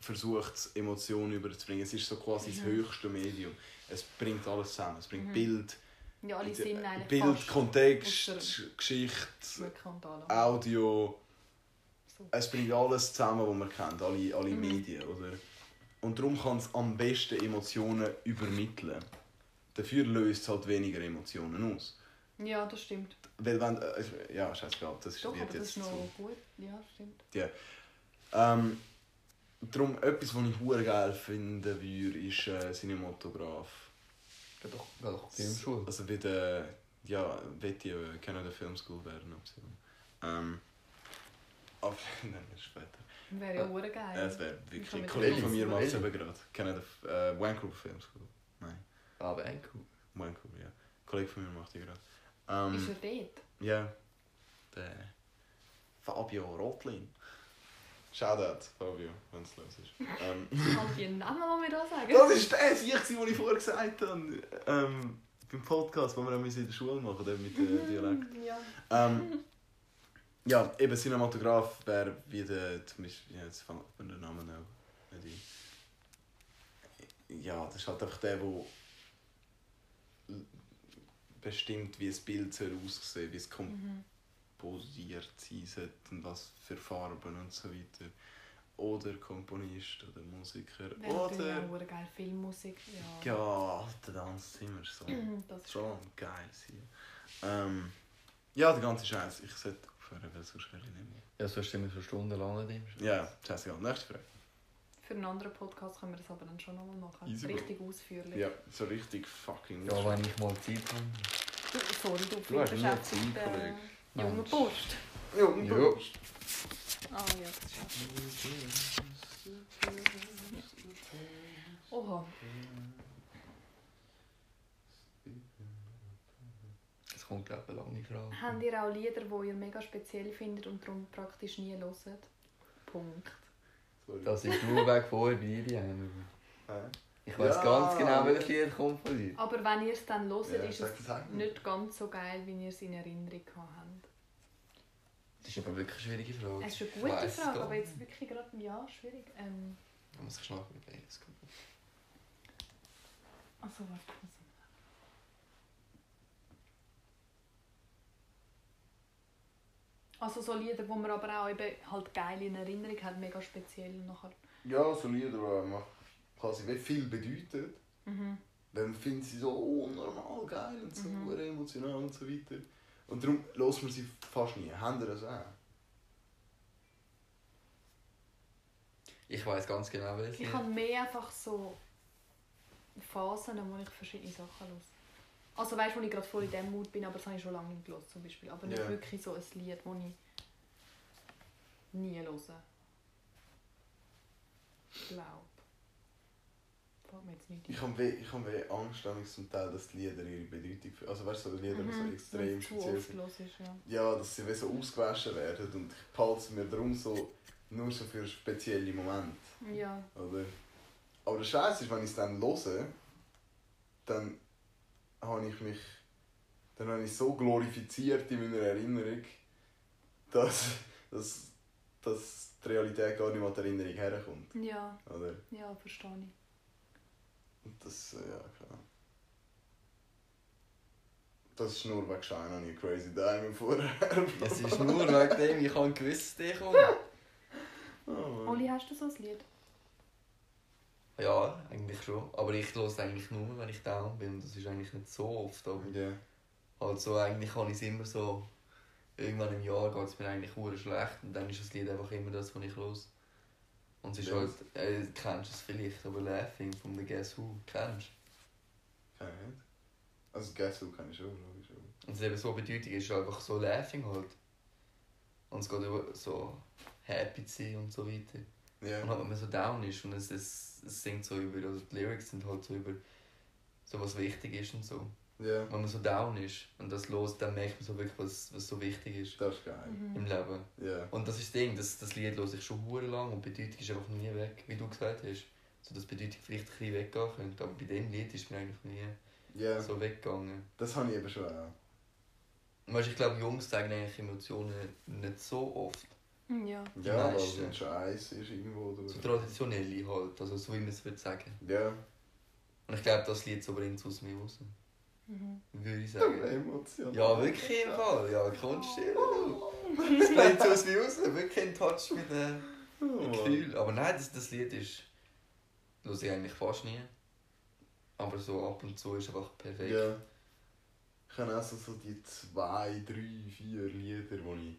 versucht es Emotionen überzubringen. Es ist so quasi das höchste Medium. Es bringt alles zusammen. Es bringt
Mhm.
Bild,
Ja, alle sind eigentlich
Bild, Kontext, Geschichte. Audio,
So.
es bringt alles zusammen, was man kennt, alle, alle
Mhm.
Medien, oder? Und darum kann es am besten Emotionen übermitteln. Dafür löst es halt weniger Emotionen aus.
Ja, das stimmt.
Weil wenn, äh, ja, scheißegal, das ist-
Doch,
wird
aber das
jetzt
ist noch
zu...
gut. Ja, stimmt.
Ähm, darum, etwas, was ich hure geil finden würde, ist äh, Cinematograph.
Geh doch, geh doch Filmschule.
Also wie der, ja, wird ich äh, Canada Film School werden, Option. Ähm, aber, [LAUGHS] nein, das ist später.
Wäre ja hure
Ja,
geil.
es wäre
Ich
wirklich. Ein Kollege von mir macht es eben gerade. Canada äh, Vancouver Film School. Nein,
Aber Enkel.
Vancouver, ja. Ein Kollege von mir macht die gerade.
Ist
Ähm,
er dort?
ja. Der Fabio Rotlin. Shoutout, Fabio, wenn es los ist. Ähm,
ich den Namen mal da sagen?
das ist der den ich vorher gesagt habe. Ähm, beim Podcast, den wir in der Schule machen, der mit dem Dialekt.
Ja.
Ähm, ja, eben Cinematograph wäre wie der, zum Beispiel, ja, jetzt fängt mir der Name auch nicht ein. Ja, das ist halt einfach der, der bestimmt, wie das Bild soll aussehen wie es
Mhm.
komposiert sein sollte und was für Farben und so weiter. Oder Komponist oder Musiker.
Wäre
oder.
auch eine geile Filmmusik. Ja.
Ja, der Tanzzimmer ist so. [CLEARS THROAT]
Das ist
schon geil sein. Ähm, ja, der ganze Scheiß. Ich sollte aufhören, weil sonst wäre ich nicht mehr.
Ja, sonst sind wir so stundenlang an dem.
Ja, scheißegal. Nächste Frage.
Für einen anderen Podcast können wir das aber dann schon nochmal machen.
Easy, Bro.
Richtig ausführlich.
Ja, so richtig fucking.
Ja, wenn ich mal Zeit habe.
Du, sorry, du,
Du hast
bist
nie. Zeit,
Äh,
Kollege.
junge
Mensch.
Post.
Ja,
Ja.
Ah ja, das ist ja. Oha.
Das kommt, glaube ich, eine lange Frage.
Habt ihr auch Lieder, die ihr mega speziell findet und darum praktisch nie hört? Punkt.
Sorry.
Das ist nur weg vorher bei dir.
Hä?
Ich weiß
Ja.
ganz genau, welches Lied kommt von dir.
Aber wenn ihr es dann hört,
Ja,
ist es nicht ganz so geil, wie ihr es in Erinnerung gehabt habt.
Das ist aber wirklich eine schwierige Frage.
Es ist eine gute Frage,
gar
aber
nicht.
jetzt wirklich gerade, ja, schwierig. Ähm,
Da muss ich schnell überlegen. Das kommt.
also, warte, ich Also so Lieder, die man aber auch eben halt geil in Erinnerung hat, mega speziell nachher.
Ja, so Lieder, die man quasi viel bedeuten.
Mhm.
Dann findet sie so unnormal geil und so
Mhm.
emotional und so weiter. Und darum hört man sie fast nie. Haben das auch?
Ich weiß ganz genau, welches
Ich habe mehr einfach so Phasen, wo ich verschiedene Sachen höre. Also weißt du, wo ich gerade voll in diesem Mut bin, aber das habe ich schon lange nicht gehört, zum Beispiel. Aber nicht
Ja.
wirklich so ein Lied, das ich nie höre. Ich glaube.
Ich habe weh, ich habe weh Angst zum Teil, dass die Lieder ihre Bedeutung... ver- Also weißt du, so Lieder, die so
Mhm,
extrem speziell sind.
ja.
Ja, dass sie wie so ausgewaschen werden und ich behalte mir darum so nur so für spezielle Momente.
Ja,
Oder? Aber der Scheiß ist, wenn ich es dann höre, dann habe ich mich dann habe ich so glorifiziert in meiner Erinnerung, dass, dass, dass die Realität gar nicht mehr an die Erinnerung herkommt.
ja,
Oder?
ja, verstehe ich.
Und das, äh, ja, klar. Das ist nur wegen Shine on You Crazy Diamond vorher.
Es ist nur wegen dem, ich habe gewusst, dass der kommt. [LAUGHS]
Oh.
Oli, hast du so ein Lied?
Ja, eigentlich schon. Aber ich höre es eigentlich nur, wenn ich down bin. Und das ist eigentlich nicht so oft. Aber
Ja.
also eigentlich kann ich es immer so... Irgendwann im Jahr geht es mir eigentlich hure schlecht. Und dann ist das Lied einfach immer das, was ich höre. Und es ist
Ja.
halt... Äh, du kennst es vielleicht, aber Laughing von The Guess Who. Kennst du?
Ich nicht. Also Guess Who kann ich schon, logisch.
Und es eben so Bedeutung ist einfach so Laughing halt. Und es geht über so happy zu sein und so weiter.
Ja.
Und halt, wenn man so down ist und es, es, es singt so über, also die Lyrics sind halt so über so was wichtig ist und so.
Ja.
Wenn man so down ist und das los, dann merkt man so wirklich, was, was so wichtig ist
Das ist geil.
im
Mhm.
Leben.
Ja.
Und das ist das Ding, das, das Lied höre ich schon hure lang und die Bedeutung ist einfach nie weg, wie du gesagt hast. So dass die Bedeutung vielleicht ein bisschen weggehen könnte, aber bei dem Lied ist mir eigentlich nie
Ja.
so weggegangen.
Das habe ich eben schon auch.
Weißt, ich glaube, Jungs zeigen eigentlich Emotionen nicht so oft.
Hm, Ja.
Ja, weil es
meisten.
ein Scheiß ist irgendwo. Oder?
So traditionelle halt, also so wie man es würde sagen.
Ja.
Und ich glaube, das Lied so bringt es aus mir raus.
Mhm.
Würde ich
Aber
sagen.
emotional.
Ja, wirklich im Fall. Ja, Kunst Das bringt es aus mir raus. Wirklich in Touch mit dem
Oh.
Gefühl. Aber nein, das, das Lied ist. höre ich eigentlich fast nie. Aber so ab und zu ist einfach perfekt.
Ja. Ich habe auch so, so die zwei, drei, vier Lieder, die ich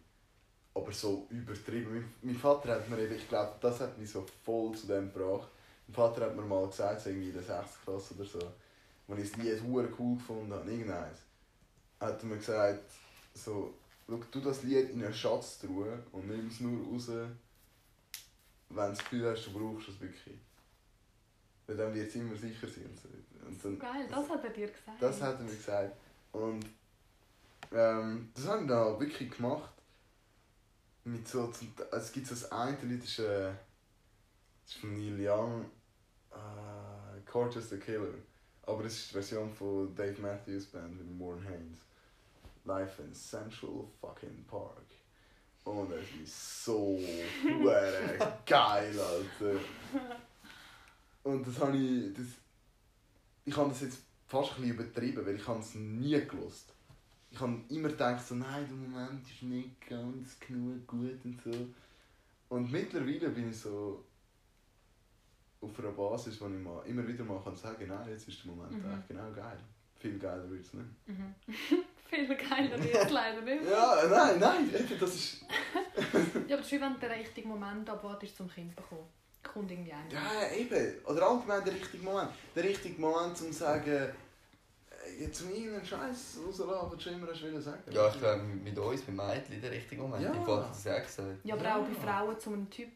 aber so übertrieben. Mein, Vater hat mir eben, ich glaube, das hat mich so voll zu dem gebracht. Mein Vater hat mir mal gesagt, so irgendwie in der 6. Klasse oder so, als ich Lied hure cool gefunden habe, irgendeins, hat er mir gesagt, so, schau, tu das Lied in eine Schatztruhe und nimm es nur raus, wenn du das Gefühl hast, du brauchst es wirklich. Weil dann wird es immer sicher sein. Und so. Und dann,
Geil, das hat er dir gesagt.
das hat er mir gesagt. Und ähm, das habe ich dann auch wirklich gemacht. Mit so, zum, es gibt so das eine Lied, das ist, äh, das ist von Neil Young, äh, Corteus the Killer. Aber das ist die Version von Dave Matthews Band mit Warren Haynes. Life in Central fucking Park. Und das ist so [LAUGHS] geil, Alter. Und das habe ich. Das, ich habe das jetzt fast ein bisschen übertrieben, weil ich habe es nie gelost. Ich habe immer gedacht, so, nein, der Moment ist nicht ganz genug gut und so. Und mittlerweile bin ich so auf einer Basis, wo ich mal, immer wieder mal kann sagen nein, jetzt ist der Moment
Mhm.
eigentlich genau geil. Viel geiler wird es nicht.
Mhm. [LAUGHS] Viel geiler wird es leider nicht.
Ja, nein, nein, das ist... [LAUGHS]
Ja, aber wie wenn du den richtigen Moment abwartest zum Kind bekommen. Kommt irgendwie einer.
Ja, eben. Oder allgemein der richtige Moment. Der richtige Moment, um zu sagen, jetzt irgendeinen Scheiß rauslassen, was du immer hast wollen sagen.
Ja, ich glaube, mit uns, mit Mädchen, der richtige Moment.
Ja.
Ich wollte das auch gesagt.
Ja, aber
Ja.
auch bei Frauen zu einem Typ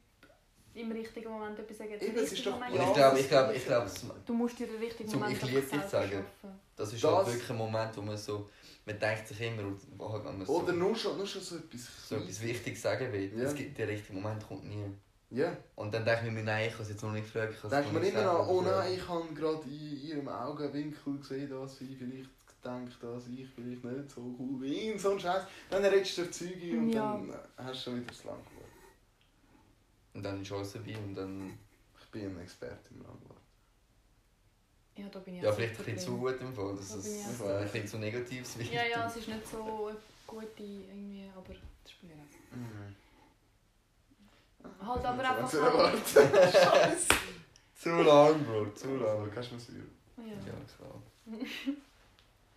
im richtigen Moment etwas sagen.
Eben, es ist doch-
Moment
ich glaube,
das
ich glaube, ich glaube,
Du musst dir den richtigen
Zum
Moment
Ich liebe dich sagen.
schaffen.
das ist
Das-
halt wirklich ein Moment, wo man so, man denkt sich immer, halt, wenn man so,
Oder nur schon, nur schon so etwas...
so etwas Wichtiges sagen will.
Ja.
Es gibt, der richtige Moment kommt nie.
Ja.
Und dann denke ich mir, nein, ich habe es jetzt noch nicht es
Denkt
noch
man
nicht
immer an,
selber
oh nein, ich habe gerade in ihrem Augenwinkel gesehen, dass sie vielleicht denkt, dass ich vielleicht nicht so cool bin. So ein Scheiß. Dann redest du dir Züge und
Ja.
dann hast du schon wieder das Lang geworden.
Und dann ist alles vorbei und dann...
Ich bin ein Experte im Langwort.
Ja, da bin ich
Ja,
auch
vielleicht ein bisschen zu gut im Fall, dass
Da
es ein
so.
bisschen zu negatives wird.
Ja, ja, es ist nicht so eine gute irgendwie, aber das spielt nicht.
Mhm.
Halt aber einfach halt-
Scheiße.
Zu lang, Bro, zu
Du
lang.
kannst mir sagen.
Ja.
Ja, klar. [LAUGHS]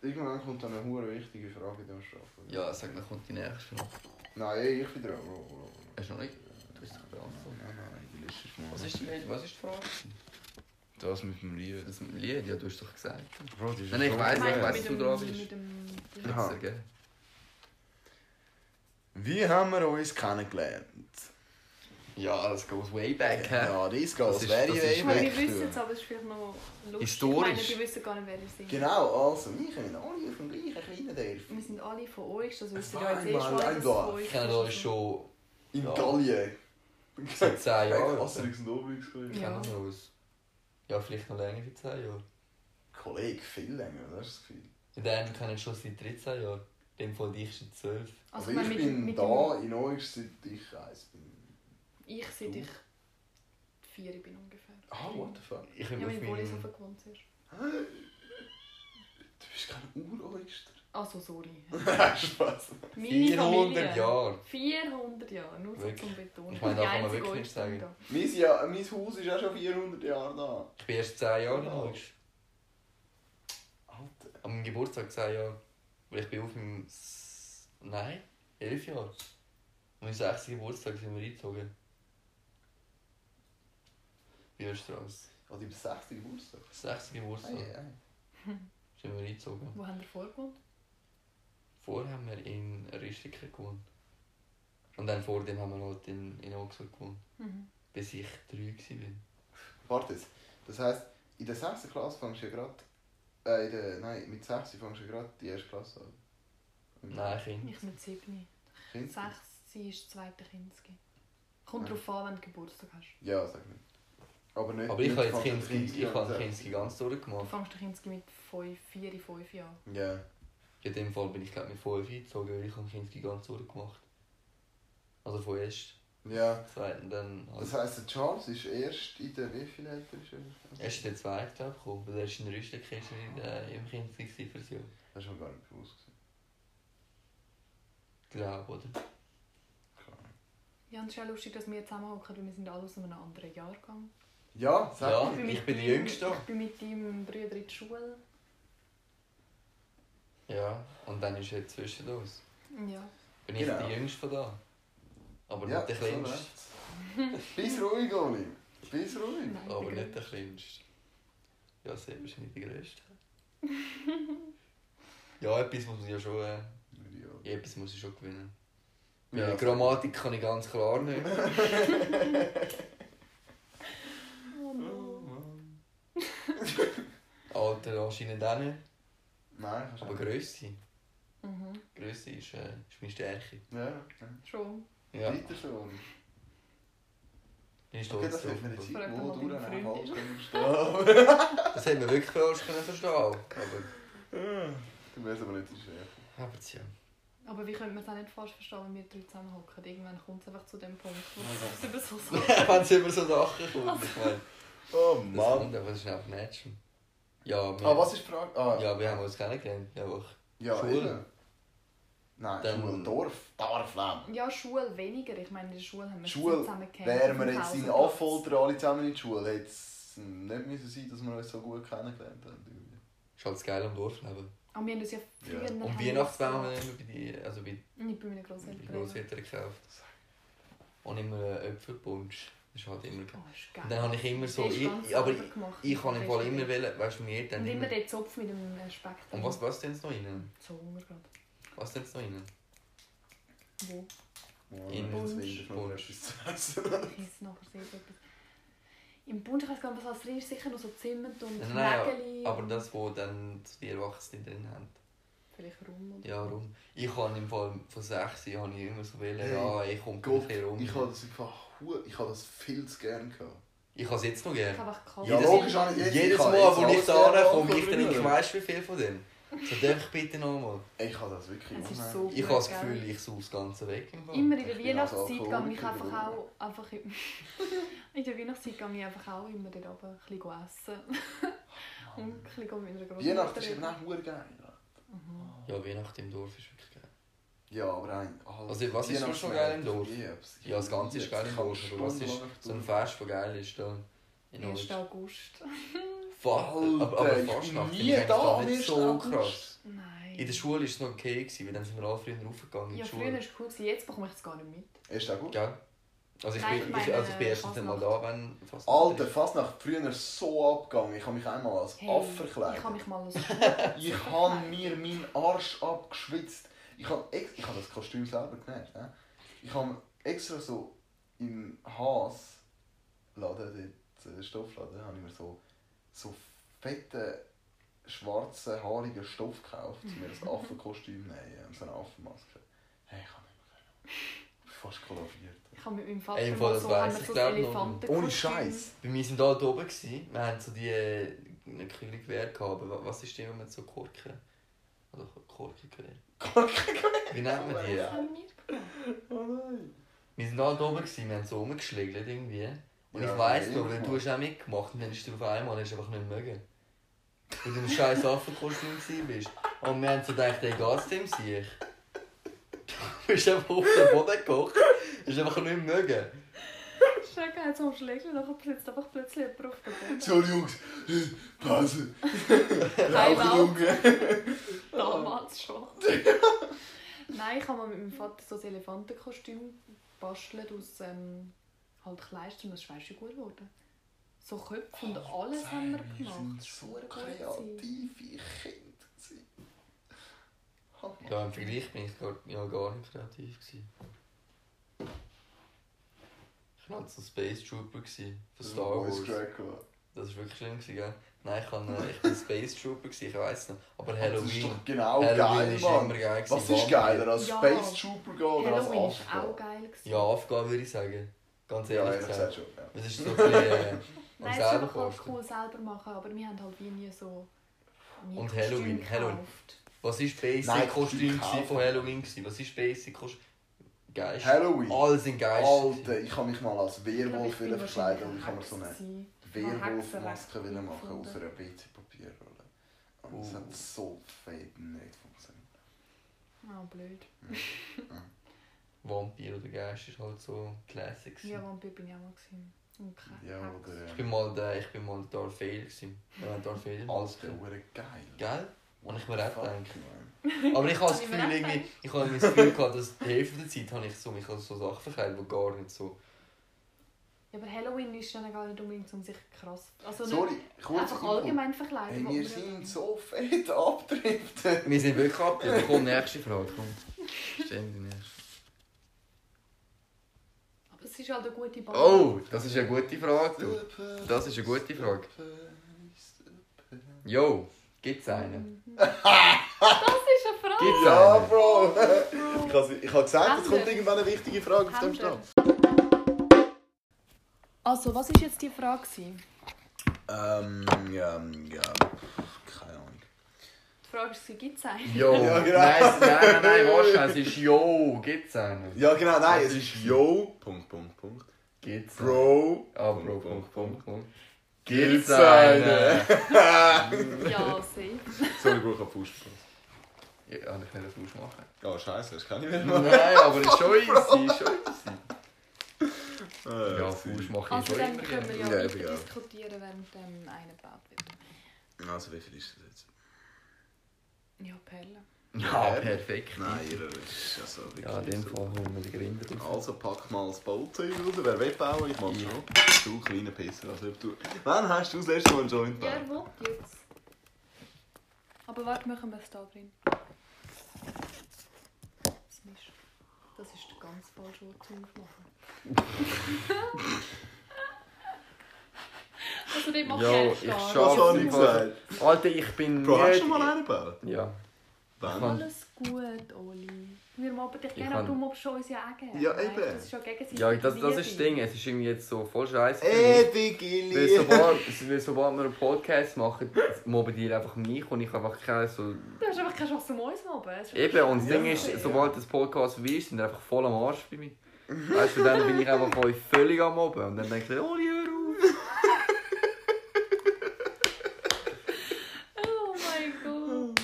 Irgendwann kommt dann eine hure wichtige Frage in der Strafe.
Ja, sag mal, kommt die nächste noch.
Nein, ich bin dran. Bro, bro, bro.
Hast du noch nicht? Du hast doch beantwortet.
Nein, nein, die Liste ist mal.
Was ist die, was ist die Frage?
Das mit dem Lied.
Das mit dem Lied? Ja, du hast doch gesagt.
Bro, die ist
Nein, ich
so
weiss,
Ich
dass du
dem-
dran bist.
Mit dem...
Aha.
Gell?
Wie haben wir uns kennengelernt?
Ja, das goes way back, hä?
Ja, das geht
Das ist-
very,
ist-
Ich meine,
back.
die wissen es, aber es ist vielleicht noch lustig.
Historisch.
Ich meine, die wissen gar nicht, wer ihr seid.
Genau, also, wir kommen alle vom gleichen kleinen Dorf.
Wir sind alle von euch, das wisst ihr
Auf
ja jetzt erst
einmal
mal,
ein
dass es
Dorf.
von euch
Ich kenne
ist.
euch schon
In
Ja.
Gallien.
seit 10 Jahren.
Asterix und Obelix.
Ich
Kollege.
Ja.
kenne uns. Ja, vielleicht noch länger wie 10 Jahre.
Kollege, viel länger, das ist das Gefühl.
Den einen kenne ich schon seit 13 Jahren. Dem von dich seit 12.
Also,
ich meine,
ich
mit-
bin
mit
da in euch seit ich eins bin.
Ich seit ich vier bin ungefähr.
Ah, what the fuck?
Ich
Ja,
bin
weil
auf
ich
meinem...
gewohnt ist.
Du bist kein Ureuster.
Also, sorry. [LAUGHS]
Spaß.
Meine
400
Familie.
Jahre.
400 Jahre, nur so
Wirklich?
zum Betonen.
Ich meine, da kann man wirklich nicht
Oyster
sagen.
da.
Mein, ja, mein Haus ist auch schon 400 Jahre da.
Ich bin erst 10 Jahre
Oh.
alt.
Alter.
Am Geburtstag 10 Jahre. Weil ich bin auf meinem... Nein, 11 Jahre. Meinem 6. Geburtstag sind wir eingezogen.
Also, ich bin 60 Geburtstag.
6. Geburtstag
Ei, ei. [LAUGHS]
sind wir eingezogen.
Wo haben wir vorher gewohnt?
Vorher haben wir in Ristiken gewohnt. Und dann vor dem haben wir halt in, in Oxford gewohnt.
Mhm.
Bis ich 3 war.
Warte jetzt. Das heisst, in der 6. Klasse fängst du ja gerade. Äh, in der, nein, mit 6 fängst du ja gerade die erste Klasse an.
Nein, Kind.
Ich mit 7.
Kind?
6 sie ist das zweite Kinski. Kommt
Ja.
darauf an, wenn du Geburtstag hast.
Ja, sag nicht. Aber nicht.
Aber ich
nicht
habe jetzt Kinski,
Kinski
ich habe
an
Kinski ganz
Du
durchgemacht.
fängst den Kinski mit 5, 4, 5 Jahren.
Ja.
In dem Fall bin ich glaube mit 5 eingezogen, weil ich habe Kinski ganz durchgemacht. Also von erst,
Ja.
zweiten, dann...
Das
Also,
heisst, der Charles ist erst in der. Wie viel älter ist er?
erst in der zweiten glaube ich gekommen, weil er ist in Rüstek ist er in, äh, im Kinski gewesen fürs Jahr.
Das ist mir gar nicht bewusst. gewesen.
Glaube, oder?
Klar.
Ja, und es ist auch lustig, dass wir zusammen hocken, weil wir sind alle aus einem anderen Jahrgang.
Ja, sag
Ja. Ich
mit
bin die Jüngste.
Ich bin mit deinem Bruder in der Schule.
Ja, und dann ist er zwischen uns.
Ja.
Bin ich
Genau.
der Jüngste von da. Aber
Ja,
nicht der Kleinste. [LAUGHS]
Bist ruhig, Oli. Bist ruhig.
Nein, ich
Aber
bin
nicht der. Kleinste. Ja, sehr wahrscheinlich der Größte. [LAUGHS] ja, etwas muss man ja schon... Äh,
Ja.
etwas muss ich schon gewinnen.
Ja,
Ja, Grammatik kann ich ganz klar nicht. [LAUGHS]
Oh. [LAUGHS]
Alter anscheinend auch nicht.
Nein,
Aber. Grösse.
Mhm.
Grösse ist, äh, ist meine Stärke.
Ja, ja.
Schon.
Ja,
Weiter
bin ich
Okay, das wird mir jetzt irgendwo durch
Freundin.
falsch verstehen.
Das hätte man wirklich falsch können verstehen Aber,
Du weißt aber nicht so schwer.
aber tja.
Aber wie könnte man es auch nicht falsch verstehen, wenn wir drei zusammen hocken? Irgendwann kommt es einfach zu dem Punkt, wo
Also.
es über so [LAUGHS] Sachen
Wenn es über so Sachen kommt, ich meine,
Oh Mann.
das ist einfach Natural. Ja, wir,
Ah, was ist die Frage? Ah,
ja, wir haben uns kennengelernt. Einfach
ja
Schule.
eben. Nein,
Dann-
Schule, Dorf, Dorfleben.
Ja, Schule weniger. Ich meine, in der Schule haben wir
Schule,
zusammen gehabt.
Wären
auf
wir jetzt in. Affolter alle zusammen in der Schule, hätte es nicht müssen sein, dass wir uns so gut kennengelernt haben.
Ist halt geil am Dorfleben.
Aber wir haben uns ja früher...
Ja.
Und Weihnachtsbaum
wir
haben wir immer bei die, also bei
Nicht bei meinen
bei
Großeltern.
den Großeltern gekauft. Und immer Äpfelpunsch. Das ist halt immer geil.
Oh, ist geil.
Und dann habe ich immer so, ich,
ganz
aber ich, ich habe im Fall immer wollen, weißt du, mir dann
Und immer
immer...
den Zopf mit dem Speck drin.
Und was, was denn noch rein?
So Hunger gerade.
Was denn noch rein?
Wo?
Ja,
In
jetzt will ich.
Ich esse nachher sehr etwas. Im Bund, ich weiß gar nicht, was als drin ist, sicher noch so Zimt und
Nein, nein,
Nägeli
Aber das, wo dann die Erwachsenen drin haben.
Vielleicht rum oder
Ja, rum. Ich habe im Fall von 6 habe ich immer so wollen,
Hey,
ja, ich komme bisschen rum.
ich habe das einfach hu- ich habe das viel zu gerne gehabt.
Ich habe es jetzt noch
Ich
gerne.
habe.
Ja,
Jedes-
logisch habe ich jetzt.
Jedes
ich
Mal, wo ich da
gerne
komme, ich trinke, weißt du wie viel von dem? So darf ich bitte nochmal.
Ich habe das wirklich
ist
unheimlich-
so
Ich habe das? Gefühl, ich suche das Ganze weg. Im Fall.
Immer in der
Ich bin als
Weihnachtszeit gehe ich einfach auch... Einfach in, [LAUGHS] in der Weihnachtszeit gehe ich einfach auch immer dort oben ein bisschen essen. [LAUGHS] Und ein bisschen mit meiner Großmutter
Weihnachten ist eben auch geil.
Mhm.
Ja, Weihnachten im Dorf ist wirklich.
Ja, aber ein.
Also, was ist noch geil im Dorf? Ja, das Ganze ist geil im Dorf. Aber was ist so ein Fest, das geil ist da in
1.
Neuss?
August.
Alter, [LAUGHS]
aber, aber Fastnacht
nie
finde ich eigentlich
da
gar nicht
1.
so
August.
krass.
Nein.
In der Schule war es noch okay, gewesen, weil dann sind wir alle früher raufgegangen
Ja, früher
Schule.
war es cool, gewesen, jetzt bekomme ich es gar nicht mit.
Ist auch gut.
Gell? Also ich,
Nein,
bin,
ich
also ich bin erstens mal da, wenn fast
Alter, fast nach früher so abgegangen. Ich habe mich einmal als
Hey,
Affe
ich habe
verkleidet.
mich mal als [LAUGHS]
Ich habe mir meinen Arsch abgeschwitzt. Ich habe ex- ich habe das Kostüm selber genäht. Ne? Ich habe extra so im Haas Laden, dort, äh, Stoffladen, habe ich mir so, so fetten, schwarzen, haarigen Stoff gekauft, um mir ein [LAUGHS] Affenkostüm zu nähen und so eine Affenmaske. Hey, ich habe nicht mehr können. Ich bin fast kollabiert.
Ich habe mit meinem Vater
Ey,
mal
das
so,
weiss
haben wir
ich
so. Elefantenkostüm.
Ohne Scheiß.
Bei mir sind alle oben. Gewesen. Wir haben so die äh, eine Kühlgewehr gehabt, aber was ist die, wenn man so Korken... Oder Korkengewehr? Wie nennt man die?
Das haben wir gemacht.
Oh nein.
Wir sind alle oben, gewesen, wir haben so rumgeschlägelt irgendwie. Und
Ja,
ich weiss
das
noch, weil du hast auch mitgemacht und dann ist du auf einmal und hast einfach nicht mögen. Weil du im scheiß Affenkostüm gewesen bist. Und wir haben so gedacht, ey, geht's dem sich? Du bist einfach auf den Boden gekocht, hast einfach nicht mögen.
Schrecken hat so am Schlägel, dann sitzt einfach plötzlich jemand auf dem Boden.
So Jungs, Pause. Rauchen, Junge.
Damals schon. Nein, ich habe mal mit meinem Vater so ein Elefantenkostüm gebastelt aus ähm, halt Kleistern. Das ist weißt du, gut geworden. So Köpfe und alles haben wir
Wir
gemacht.
sind
Das
so kreative Kinder.
Ja, im Vergleich bin ich gar, ja, gar nicht kreativ. Gewesen. Ich war halt so Space Trooper gewesen, von Star Wars. Das war wirklich schlimm, gewesen, gell? Nein, ich, kann, äh, ich bin Space Trooper, gewesen, ich weiß noch. Aber
Das ist
Halloween,
doch genau
Halloween
geil,
ist
Mann.
immer geil.
Was
gewesen,
ist geiler, als
Ja.
Space Trooper gehen oder als
Halloween
Affe?
war auch geil. Gewesen.
Ja, aufgehen würde ich sagen. Ganz ehrlich gesagt.
schon. Ja.
Das ist so ein bisschen äh, [LAUGHS]
Nein, es ist einfach cool selber machen, aber wir haben halt wie nie so... nie
Und Halloween, Halloween. Was war Basic
Nein,
Kostüm
kaufen.
von Halloween? Was ist Basic Kostüm? Geist.
Halloween.
Alle sind Geist.
Alter, ich habe mich mal als Werwolf verkleiden und ich habe mir so eine. Werwolfmaske machen
gefunden.
aus einer WC-Papierrolle. Und es
Oh.
hat so fett nicht funktioniert.
Ah, blöd.
Vampir oder Geist ist halt so Classic.
Ja, Vampir bin ich auch mal. Gewesen.
Ja, oder...
Ich bin mal der, ich bin mal der Darth Vader gewesen. Ja, Darth Vader.
Alter, hure geil.
Gell? Und ich mir gedacht.
man.
Aber ich habe das Gefühl, irgendwie, ich habe das Gefühl gehabt, dass die Hälfte der Zeit habe ich so, mich so Sachen verkleidet, die gar nicht so...
Ja, aber Halloween ist dann gar nicht unbedingt um sich krass... Also
Sorry,
nicht
kurz
einfach allgemein verkleiden.
Hey, wir sind so fett [LAUGHS] abgedriftet.
Wir sind wirklich abgedrückt. Komm, nächste Frage, komm. Stell die nächste.
Aber es ist halt eine gute Band.
Oh, das ist eine gute Frage, du. Das ist eine gute Frage. Jo, gibt's einen?
Das ist eine Frage.
Gibt's
Ja? Bro. Ich habe ich habe gesagt, es kommt irgendwann eine wichtige Frage auf dem. Stand.
Also, was war jetzt die Frage? gewesen?
Ähm, ja, ja. Keine Ahnung.
Die Frage war, gibt [LAUGHS] es einen?
Jo,
Ja, genau.
nein, es- nein, nein, nein, was? Es ist Jo, gibt's einen?
Ja, genau, nein, es
ist
ist Yo. Punkt, Punkt, Punkt.
Gibt's?
Bro.
Ah, Bro, Punkt, Punkt, Punkt.
Gibt's
Gibt's einen?
Ja, safe.
Bro, ich hab Fußball.
Ja, ich kann nicht ausmachen.
Oh, scheiße, das kann ich nicht mehr.
Nein, aber ist schon easy, [LAUGHS] ist schon easy.
Äh,
Ja, Fuß mache ich
Also
schon
dann
immer
können wir ja,
Ja,
weiter diskutieren, während dann einer gebaut wird.
Also, wie viel ist das jetzt?
Ja, Perle.
Ja, perfekt.
Nein, ihr ist ja so wirklich
Ja, in dem. Fall holen wir die Grinder raus.
Also pack mal das Bauzeug raus. Wer will bauen, ich mach
Ja.
schon. Du kleiner Pisser. Also, du... Wann hast du das letzte Mal einen Joint
Ja,
gebaut?
er will jetzt. Aber warte, machen wir es da drin. Das ist, das ist der ganz falsche Ort zum Aufmachen. [LAUGHS] also
Ja,
ich
ich
erst
schaue-
Was
Ja,
habe ich gesagt?
Alter, ich bin
Bro, hast
nicht-
du schon mal einen gebaut?
Ja.
Wann?
kann-
Alles gut, Oli. Wir mobben dich gerne, aber du mobbst schon uns ja auch.
Ja, eben.
Das ist ja gegenseitige
Ja, das, das ist das. Ding. Es ist irgendwie jetzt so voll scheiße. Weil
Liebe.
sobald, weil sobald wir einen Podcast machen, mobben die einfach mich und ich einfach keine so...
Du hast einfach keine Chance zum uns mobben. Das ist
Eben, und das
Ja.
Ding ist, sobald das Podcast vorbei ist, sind die einfach voll am Arsch bei mir. Weißt du, dann bin ich einfach euch völlig am Mobben. Und dann denke ich, oh, hör auf.
Oh mein Gott.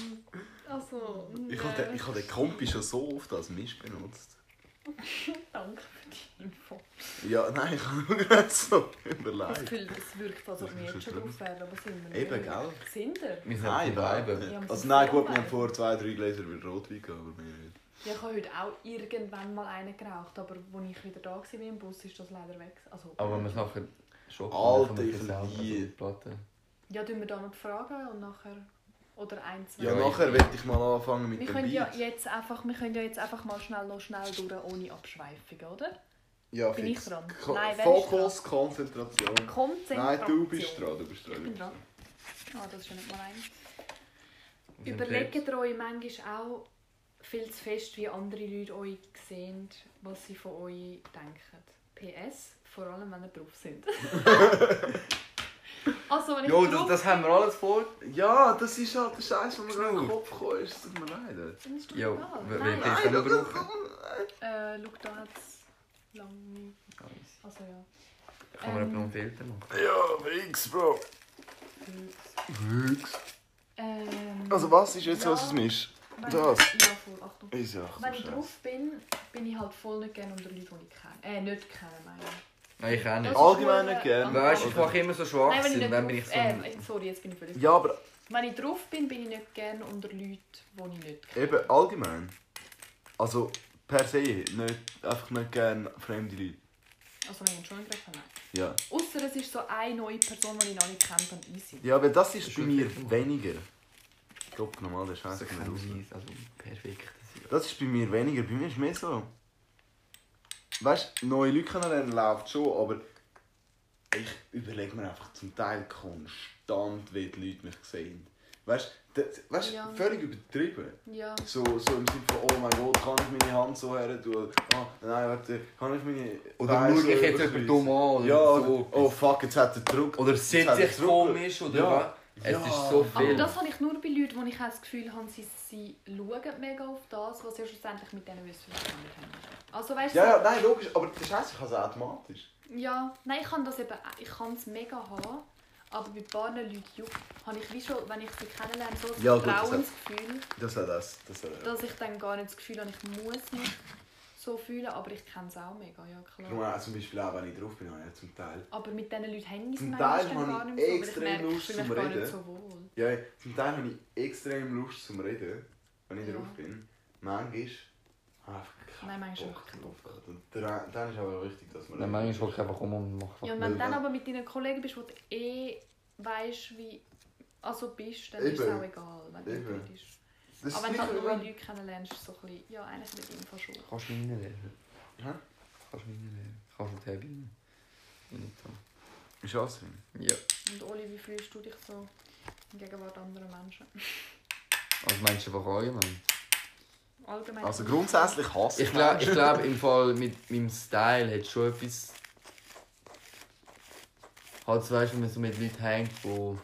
Also,
Ich habe den, ich hab den Kompi schon so oft als Mist benutzt. [LAUGHS]
Danke für die Info.
Ja, nein, ich habe nur gerade so
Das
überlegt.
Gefühl, es wirkt, als ob wir jetzt schon drauf wären, aber sind wir
Eben,
nicht.
gell?
Sind wir?
Wir sind
Nein,
bleiben.
Ja.
Also nein, gut, wir haben vor zwei, drei Gläser wieder Rotwein gehabt, aber wir nicht.
Ja, ich habe heute auch irgendwann mal einen geraucht, aber als ich wieder da war im Bus, ist das leider weg. Also,
Aber wenn wir es nachher schon
Alter, ich liebe-
so Platte.
Ja, tun wir da noch die Fragen und nachher... Oder ein, zwei...
Ja, nachher werde ich mal anfangen mit
wir
dem
können, ja jetzt einfach, wir können ja jetzt einfach mal schnell noch schnell durch, ohne Abschweifung, oder?
Ja,
Bin
fix.
ich dran?
Ko-
Nein,
Fokus, Konzentration.
Konzentration.
Nein, du bist dran, du bist
Ich bin
dran.
dran. Ah, das ist ja nicht mal ein.
Wir sind
Überlegt ihr euch manchmal auch viel zu fest, wie andere Leute euch sehen, was sie von euch denken? PS, vor allem wenn ihr drauf sind. [LAUGHS] [LAUGHS] also, wenn ich
Jo,
drauf
das, das haben wir alles vor.
Ja, das ist halt der Scheiß, der mir gerade in den. Kopf gekommen ist. Tut mir leid.
bin, ist doch
Jo,
egal. Nein,
das-
brauchen.
äh, schau, da hat es lange... Also ja.
Kann man
Ähm.
ähm, noch einen Filter machen?
Ja, Wix, Bro. Wix.
Ähm,
Also was ist jetzt,
ja,
was es
wenn-
das?
Ja, voll, Achtung.
Ist ja
Wenn ich drauf bin, bin ich halt voll nicht gerne unter Leuten, die ich kenne. Äh, nicht kenne, meine ich.
Nein, ich auch nicht.
Allgemein nicht
äh,
Weißt du, ich
Nein,
mache immer so schwach
wenn ich
sein,
nicht
dann bin ich
drauf...
so...
Äh, sorry, jetzt bin ich völlig...
Ja, aber
Wenn ich drauf bin, bin ich nicht gerne unter Leuten, die ich nicht kenne.
eben allgemein. Also per se, nicht, einfach nicht gerne fremde Leute.
Also wenn ich schon nicht kenne.
Ja.
Ausser es ist so eine neue Person, die ich noch nicht kenne, dann easy.
Ja, aber das ist
Das
bei
ist
mir
wirklich-
weniger. Stopp nochmal, der Scheiß
also perfekt.
Das ist bei mir weniger. Bei mir ist mehr so. Weißt du, neue Leute kennenlernen läuft schon, aber ich überlege mir einfach zum Teil konstant, wie die Leute mich sehen. Weißt du,
Ja.
völlig übertrieben.
Ja.
So, so im Sinne von, oh mein Gott, kann ich meine Hand so her tun? Oh, nein, warte, kann ich meine.
Oder
Beine
schau
so
ich jetzt
überkreuzen?
jemand dumm an oder
Ja,
so
oder, oh fuck, jetzt hat er Druck.
Oder
er
sich
Druck.
komisch oder
Ja.
Es
Ja.
ist so
Aber
viel.
das habe ich nur bei Leuten, wo ich das Gefühl habe, sie, sie schauen mega auf das, was sie schlussendlich mit denen wissen, was sie damit haben. Also weißt du,
Ja, ja, nein, logisch, aber der Scheiß, ich kann es automatisch.
Ja, nein, ich kann das eben, ich kann es mega haben, aber bei ein paar Leuten juckt, habe ich wie schon, wenn ich sie kennenlerne, so ein
Ja, das
Vertrauensgefühl,
Das das. das, hat das.
dass ich dann gar nicht das Gefühl habe, ich muss mich so fühlen, aber ich kenne es auch mega, ja
Darum
klar.
auch zum Beispiel auch, wenn ich drauf bin, ich ja zum Teil.
Aber mit diesen Leuten hänge ich es
Zum
manchmal gar
ich
nicht so, weil ich
extrem
merke, ich
Lust
mich
zum
gar nicht
Reden.
so wohl.
Ja, zum Teil habe ich extrem Lust zum Reden, wenn ich
Ja.
drauf bin. Manchmal habe ich einfach keinen
Nein, manchmal
Bock drauf. Und dann, dann ist aber wichtig, dass man...
Nein, manchmal will ich einfach um und mache
Ja, und wenn du dann aber mit deinen Kollegen bist, wo du eh weißt, wie also bist, dann ist es
Eben.
auch egal, wenn du
Eben.
Nicht.
Das
Aber wenn du halt
wenn-
Leute kennenlernst, es so ein bisschen, ja, eigentlich mit ihm fast schon.
Kannst du mich reinlernen?
Hä?
Kannst du mich reinlernen? Kannst du rein? Bin nicht so.
Ist alles drin.
Ja.
Und Oli, wie fühlst du dich so in Gegenwart anderer Menschen? [LAUGHS]
Also meinst du einfach allgemein?
Allgemein.
Also grundsätzlich hasse
Ich glaube, ich glaub, [LAUGHS] im Fall mit meinem Style hat schon etwas. Halt, so, weißt du, wenn man so mit Leuten hängt, die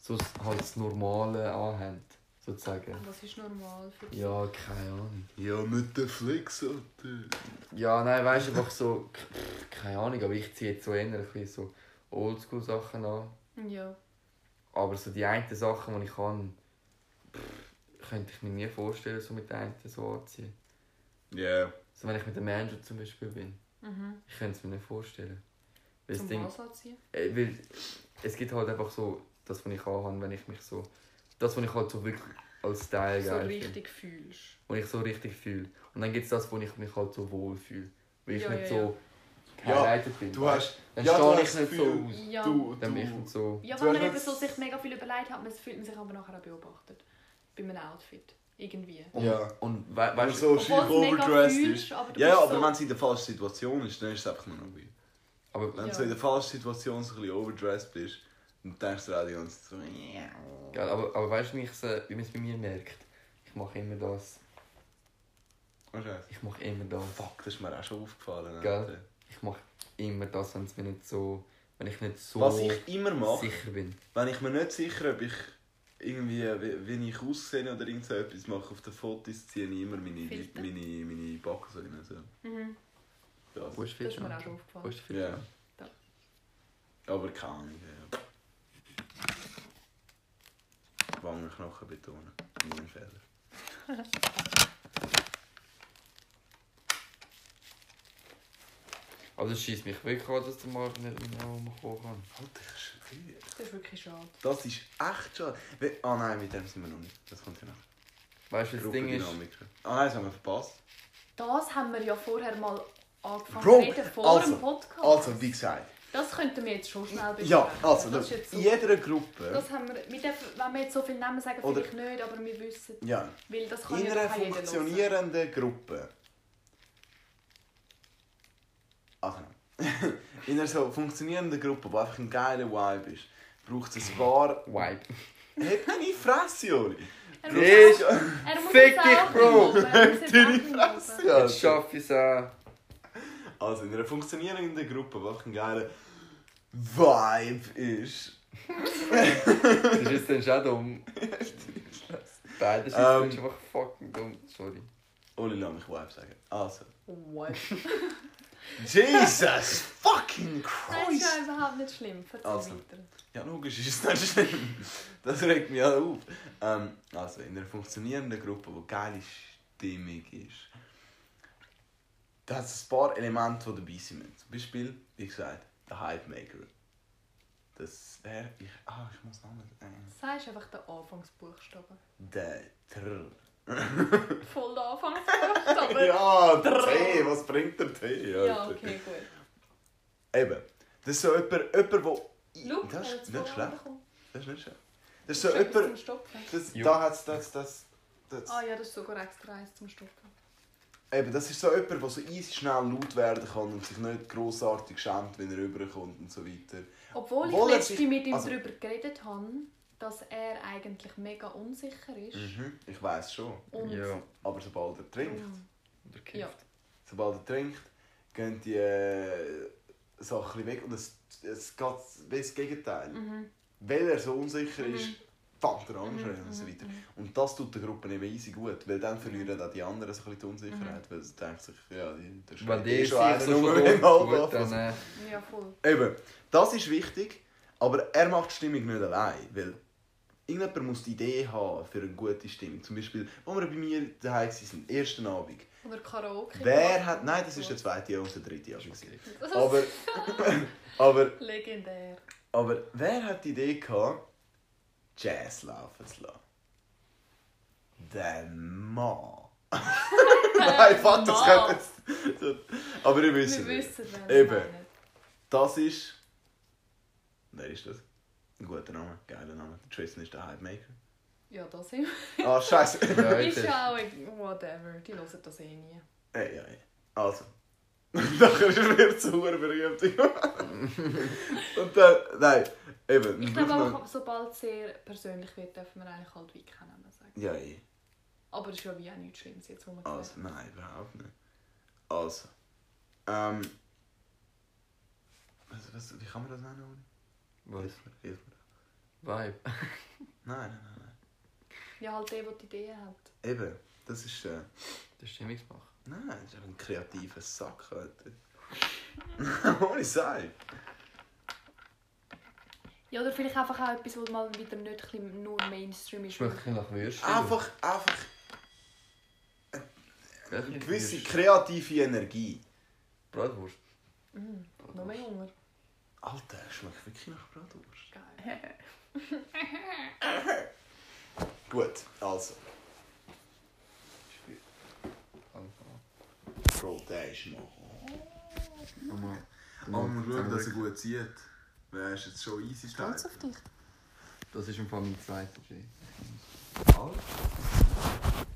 so das- halt das Normale anhaben, sozusagen.
Was ist normal für dich?
Ja, keine Ahnung.
Ja, nicht der Flex, Alter.
Ja, nein, weißt du, einfach so. pff, Keine Ahnung, aber ich ziehe jetzt so eher ein bisschen so Oldschool-Sachen an.
Ja.
Aber so die einen Sachen, die ich kann, pff, könnte ich mir nie vorstellen, so mit einem so anziehen.
Ja.
So wenn ich mit dem Andrew zum Beispiel bin.
Mhm.
Ich könnte es mir nicht vorstellen. Weil
Zum
Ding,
anziehen?
äh, weil es gibt halt einfach so, das, was ich anhabe, wenn ich mich so... Das, was ich halt so wirklich als Style
So
geil finde.
richtig fühlst.
Wo ich so richtig fühle. Und dann gibt es das, wo ich mich halt so wohl fühle. Weil ich
Ja,
nicht
ja,
so
Ja,
gehighlightet bin.
Du hast.
Dann
ja,
stehe
du
ich
hast
nicht so aus.
Ja.
Du,
Dann bin ich nicht so...
Ja, wenn man eben so sich mega viel überlegt hat, man fühlt man sich aber nachher auch beobachtet. Bei einem Outfit. Irgendwie.
Und,
Ja.
und we
Wenn
weißt
so schief overdressed ist.
aber
Ja, aber
so...
wenn es in der falschen Situation ist, dann ist es einfach nur noch weird.
Aber
Wenn
Ja.
du so in der falschen Situation so ein bisschen overdressed bist, dann denkst du auch die ganze Zeit so.
Geil, aber, aber weißt du, wie, wie man es bei mir merkt? Ich mache immer das.
Oh.
Ich mache immer das.
Fuck, das ist mir auch schon aufgefallen.
Gell? Ich mache immer das, wenn es mir nicht so. Wenn ich nicht so
Was ich immer mache,
sicher bin.
wenn ich mir nicht sicher ob ich irgendwie, wie, wie ich aussehe oder irgend so etwas mache, auf den Fotos ziehe ich immer meine,
Filter.
meine, meine Backen so rein. So.
Mhm.
Das.
Wo ist
Das ist mir auch schon
Wo
aufgefallen.
Ja. Aber keine Ahnung. Ja. Wangenknochen betonen. Nie ein Fehler. [LAUGHS]
Aber das schießt mich wirklich an, dass der Marc nicht mehr rumkommen kann.
Alter, schwöre.
Das ist wirklich schade.
Das ist echt schade. We- Ah nein, mit dem sind wir noch nicht. Das kommt ja noch.
Weißt du, das Ding ist.
Ah nein, das haben wir verpasst.
Das haben wir ja vorher mal angefangen
Bro,
reden, vor
also,
dem Podcast.
Also, wie gesagt.
Das könnten wir jetzt schon schnell besprechen.
Ja, also,
das jetzt
in jeder Gruppe.
das haben wir, wir dürfen, wenn wir jetzt so viele Namen sagen,
Oder-
vielleicht nicht, aber wir wissen,
Ja,
weil das kann
in
ja
einer funktionierenden Gruppe. Also, nein. [LAUGHS] in einer so funktionierenden Gruppe, die einfach ein geiler Vibe ist, braucht es ein paar.
Wipe.
Hat deine Fresse, Oli!
Er muss Er muss
Fick dich, Bro.
er muss jetzt
Deine. Fresse, ja.
Jetzt schaffe ich es auch.
Also, in einer funktionierenden Gruppe, die einfach ein geiler Vibe ist. [LAUGHS]
Das ist jetzt dann schon dumm. Beides ist
Ähm.
einfach fucking dumm. Sorry.
Oli, lass mich Vibe sagen. Also.
What? [LAUGHS]
Jesus fucking
Nein, ist
Christ!
ja überhaupt nicht schlimm. Erzähl
Also.
weiter.
Ja, logisch ist es nicht schlimm. Das regt mich auch auf. Ähm, also, in einer funktionierenden Gruppe, die geile Stimmung ist, da hat es ein paar Elemente, die dabei sind. Zum Beispiel, wie gesagt, der Hype Maker. Das wäre. Ich, ah, ich muss Namen. Äh,
Sagst einfach den Anfangsbuchstaben.
der Trrr. [LAUGHS]
Voll der Anfangsbuchstaben.
Ja, der T, was bringt der T?
Ja, okay, gut.
Eben. Das ist so jemand, jemand wo.
Schau,
das ist nicht schlecht. Das ist nicht schlecht. Das ist so jemand. Das, da hat es das, das, das.
Ah ja, das ist sogar extra eins zum Stopfen.
Eben, das ist so jemand, der so easy schnell laut werden kann und sich nicht grossartig schämt, wenn er rüberkommt und so weiter.
Obwohl
Obwohl
ich letztens mit ihm
also-
darüber geredet habe, dass er eigentlich mega unsicher ist.
Mhm, ich weiß schon.
Und
Ja.
Aber sobald er trinkt,
Oder kifft.
Ja.
sobald er trinkt, gehen die äh, Sachen weg und es, es geht wie das Gegenteil.
Mhm.
Weil er so unsicher
Mhm.
ist, fängt er an
Mhm,
schreien und so
mhm,
weiter.
mhm.
Und das tut der Gruppe eben easy gut, weil dann verlieren auch die anderen so ein bisschen die Unsicherheit, weil sie denken sich, ja, die, der schreit
die
eh
sich
schon
schon
nur, anfangen.
äh,
Ja, voll.
Eben, das ist wichtig, aber er macht die Stimmung nicht allein, weil irgendjemand muss die Idee haben für eine gute Stimmung. Zum Beispiel, als wir bei mir daheim waren, ersten Abend.
Oder Karaoke.
Wer hat, nein, das ist der zweite und der dritte Abend.
ist
Aber, [LAUGHS] aber,
legendär.
aber wer hat die Idee gehabt, Jazz laufen zu lassen? Der Mann. Nein, fuck, das könnte jetzt... Aber ihr wisst
Wir
es.
wissen, wer
Eben.
wir.
Das ist. Wer ist das? Ein guter Name, geiler Name. Tristan ist der Hype Maker.
Ja, das sind
Ah, scheiße. [LAUGHS]
ja,
ist- ja auch whatever. Die hören das eh nie.
Ey, ja, ey. Also. Nachher wird es sehr berühmt. Und dann. Nein, eben.
Ich
wir
glaube auch, sobald es sehr persönlich wird, dürfen wir eigentlich halt wie keinen Namen sagen.
Ja, ey.
Aber es ist ja wie auch nichts Schlimmes jetzt, wo man
Also,
gesagt
nein, überhaupt nicht. Also. Ähm. Was, was, wie kann man das nennen?
Was?
Hilf mir, hilf mir.
Vibe.
Nein, nein, nein, nein.
Ja, halt der, der die Idee hat.
Eben, das ist. Äh,
Der Stimmungsmacher.
Nein, das ist einfach ein kreativer Sack, Alter. [LAUGHS] Ohne Sei.
Ja, oder vielleicht einfach auch etwas, was mal wieder nicht nur Mainstream ist.
Schmeckt nach Würstchen.
Einfach, einfach eine
ein
gewisse kreative Energie.
Bratwurst.
Mm, noch mehr Hunger.
Alter, schmeckt wirklich nach Bratwurst.
Geil. [LAUGHS]
Gut, also. Bro, der ist noch.
Nochmal.
Aber man schaut, dass er gut zieht. Wer ist jetzt schon easy
Stolz
stark?
auf dich.
Das ist im Fall mein zweiter Dreh.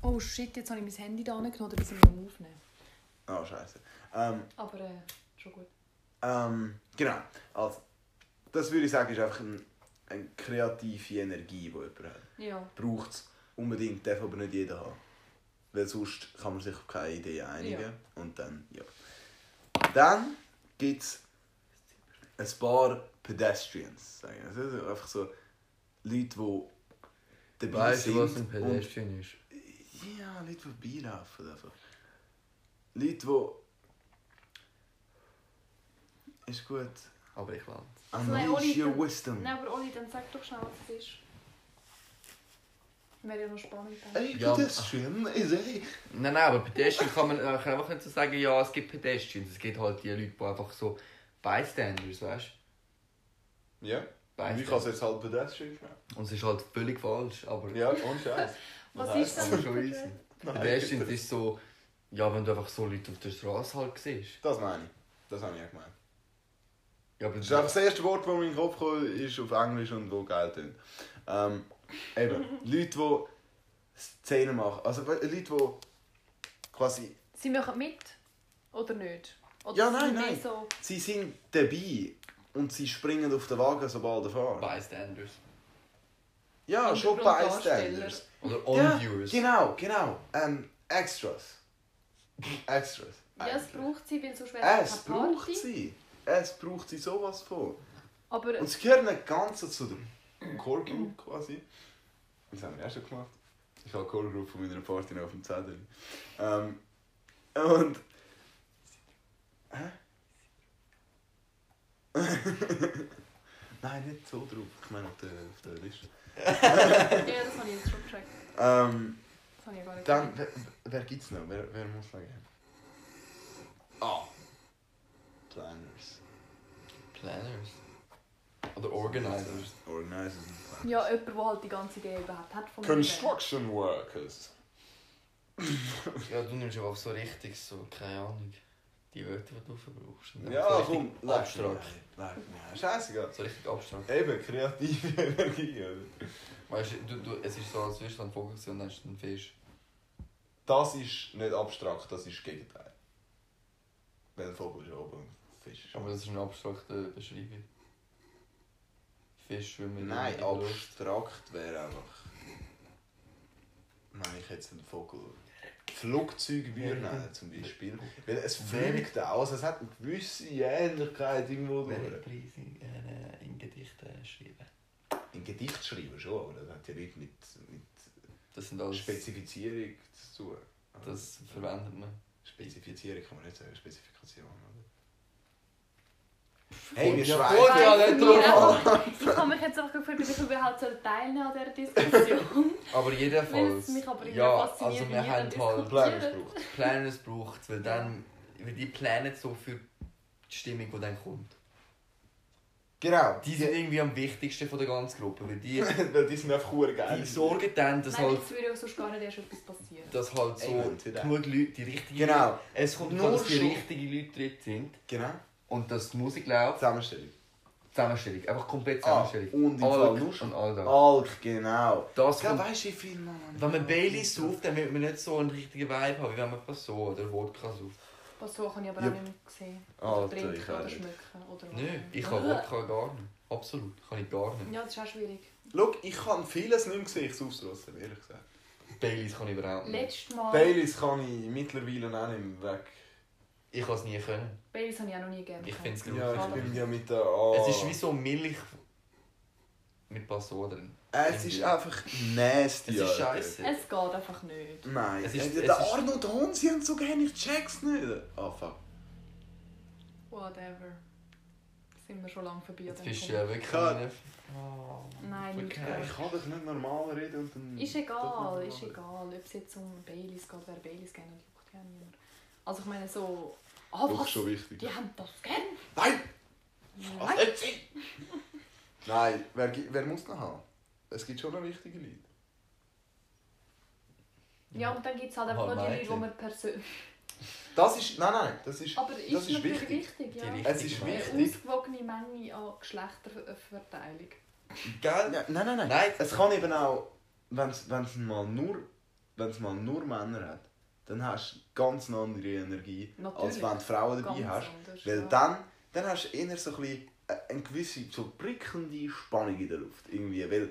Oh shit, jetzt habe ich mein Handy da genommen, oder wir sind am Aufnehmen.
Oh, scheiße. Ähm,
Aber äh, schon gut.
ähm, genau. Also, das würde ich sagen, ist einfach ein, eine kreative Energie, die jemand hat.
Ja.
Braucht es unbedingt, darf aber nicht jeder haben. Weil sonst kann man sich auf keine Idee einigen.
Ja.
Und dann, ja. Dann gibt es ein paar Pedestrians. Sagen. sind einfach so Leute, die dabei
Weißt
sind.
du, was ein Pedestrian ist?
Ja, Leute, die vorbeilaufen. Einfach. Leute, die. Ist gut.
Aber ich
nein,
Unleash your wisdom.
Nein, aber Oli, dann sag doch schnell, was es ist. Wäre ja noch spannend.
Ey,
Ja,
Pedestrian ist ey.
Nein, nein, aber Pedestrian kann man kann einfach nicht so sagen, ja, es gibt Pedestrians. Es gibt halt die Leute, die einfach so Bystanders, weißt
Ja.
du?
Wie kann es jetzt halt Pedestrian?
Und es ist halt völlig falsch, aber...
Ja, ohne Scheiß. [LAUGHS]
Was ist
Aber
das?
schon easy. [LAUGHS] Pedestrians ist so... Ja, wenn du einfach so Leute auf der Straße halt siehst.
Das meine ich. Das habe ich auch gemeint.
Ja, aber
Das ist einfach das erste Wort, das mir in den Kopf kommt, ist auf Englisch und wo geil tönt. Ähm, eben, [LAUGHS] Leute, die Szenen machen. Also Leute, die quasi.
Sie machen mit oder nicht? Oder
Ja, nein, nein.
So,
Sie sind dabei und sie springen auf den Wagen, sobald er fährt.
Bystanders.
Ja, schon
Hintergrunddarsteller.
Bystanders.
Oder
Ja,
On-Viewers.
genau, genau. Ähm, Extras. Extras.
ja, es braucht sie, weil sonst wäre
Es braucht sie. Es braucht sie sowas von.
Aber
Und sie gehören nicht ganz zu der Core Group quasi. Das haben wir erst schon gemacht. Ich habe Core Group von meiner Party noch auf dem Zettel. Ähm, und. Hä? [LAUGHS] Nein, nicht so drauf. Ich meine auf der, auf der Liste.
ja, das habe ich jetzt schon gecheckt.
Ähm,
Das habe ich gar nicht
dann, wer, wer gibt's noch? Wer, wer muss noch geben? Ah. Planners.
Planners. Oder Organizers.
Organizers.
Ja, jemand, der halt die ganze Idee überhaupt hat von
Construction workers. [LAUGHS]
Ja, du nimmst einfach so richtig so, keine Ahnung, die Wörter, die du verbrauchst.
Ja,
so
komm,
abstrakt.
Leck mich. Scheißegal.
So richtig abstrakt.
Eben, kreative [LAUGHS] Energie. oder?
Weißt du, du, es ist so, als würdest du einen Vogel sehen und dann hast du einen Fisch.
Das ist nicht abstrakt, das ist das Gegenteil. Weil ein Vogel ist oben und Fisch ist
Aber
unten.
das ist eine abstrakte Beschreibung. Fisch schwimmen in
Nein, abstrakt wäre einfach. Nein, ich hätte einen Vogel. Flugzeug würde nehmen, zum Beispiel. Weil es fliegt also es hat eine gewisse Ähnlichkeit irgendwo durch.
Preise in, äh, in Gedichten schreiben?
In Gedicht schreiben schon, aber das hat ja nichts mit, mit
Das sind alles...
Spezifizierung zu tun.
Das verwendet man.
Spezifizierung kann man nicht sagen, Spezifikation, oder? Hey, wir
Ja,
schweifen.
gut, ja,
auch. Ich habe mich jetzt einfach gefragt, ob ich überhaupt teilnehmen an dieser Diskussion.
Aber jedenfalls...
mich aber
ja, also wir haben halt...
Planners braucht.
Weil dann... Weil die planen so für die Stimmung, die dann kommt.
Genau,
Die sind irgendwie am wichtigsten von der ganzen Gruppe, weil die, [LAUGHS]
weil die sind einfach hure geil.
die sorgen dann, dass
Nein,
halt,
es würde ja sonst gar nicht erst etwas passieren.
dass halt so genug Leute, die richtigen
Genau.
es kommt
Nur
nur, dass die richtigen Leute drin sind
Genau.
Und dass die Musik läuft.
Zusammenstellung.
Zusammenstellung, einfach komplett
Ah,
Zusammenstellung.
und im Fall
Alk und all das.
Alk, genau.
Das
Ja,
kommt,
weißt du, wie viel man.
wenn man Baileys sauft, dann wird man nicht so einen richtigen Vibe haben, wie wenn man Passo oder Wodka sauft.
Was so kann ich aber
Ja.
auch nicht mehr sehen.
Alter,
Oder
ich
trinken
auch
oder
nicht.
schmecken. Oder auch
ich kann Wodka gar nicht. Absolut, kann ich gar nicht.
Ja, das ist auch schwierig.
Schau, ich kann vieles nicht mehr sehen, ich sauf's trotzdem, ehrlich gesagt.
Baileys kann ich überhaupt nicht.
Letztes Mal...
Baileys kann ich mittlerweile auch nicht mehr weg.
Ich kann es nie können.
Baileys habe ich auch noch nie gegeben.
Ich finde es
Ja, ich bin ja mit der. Oh.
Es ist wie so Milch mit Passo drin.
Es ist einfach nasty.
Es ist scheiße.
Es geht einfach nicht.
Nein,
Es ist- es
der
ist-
Arnold Hahn, sie haben so gerne, ich check's nicht. Ah, fuck.
Whatever. sind wir schon lange vorbei. an
Jetzt bist du ja wirklich... Oh.
Nein, nicht.
Ja, ich kann doch nicht normal reden und dann...
Ist egal, ist egal. Ob es jetzt um Baileys geht, wer Baileys gerne hat, juckt gerne niemand. Also ich meine so... Ah,
reden. Doch
was?
schon wichtig.
Die haben das gern?
Nein!
Nein.
Nein, wer, wer muss noch haben? Es gibt schon noch wichtige Leute.
Ja, und dann gibt es halt einfach noch die Leute, die man persönlich...
Das ist... Nein, nein, das ist...
Aber ist,
das ist
natürlich
wichtig.
wichtig, ja.
Es ist
richtige
Eine
wichtig.
ausgewogene Menge an Geschlechterverteilung.
Gell?
Ja, nein, nein, nein,
Nein.
Es kann eben auch, wenn es mal nur, wenn's mal nur Männer hat, dann hast du ganz eine andere Energie,
Natürlich.
als wenn du Frauen dabei
Ganz
hast.
anders,
Weil
ja.
dann, dann hast du eher so ein bisschen äh, eine gewisse so prickelnde Spannung in der Luft. Irgendwie. Weil,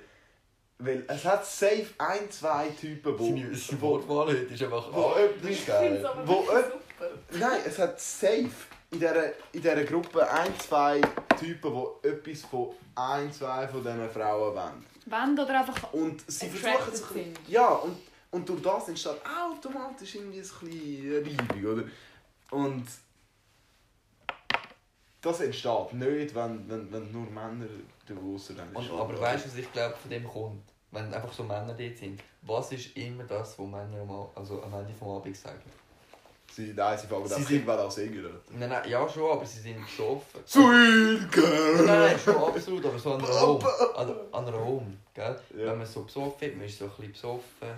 weil es hat safe ein, zwei Typen, wo... Wo
Wortwahl heute ist einfach...
wo etwas-
das ist geil.
Wo. Nein, es hat safe in dieser, in dieser Gruppe ein, zwei Typen, die etwas von ein, zwei von diesen Frauen wollen.
Wenn oder einfach
Und sie versuchen sich. Ja, und, und durch das entsteht automatisch irgendwie ein bisschen Reibung, oder? Und das entsteht nicht, wenn, wenn, wenn nur Männer da draussen
Und, aber weißt du, was ich glaube, von dem kommt? Wenn einfach so Männer dort sind. Was ist immer das, was Männer am, also am Ende des Abends sagen?
Sie, nein, sie fangen
Sie sind-
an singen. oder?
Nein, nein, ja schon, aber sie sind besoffen.
Sweet
Nein,
girl!
nein, schon absolut, aber so an einer Home. [LAUGHS] An, an einer Home, gell?
Ja.
Wenn man so besoffen ist, man ist so ein bisschen besoffen,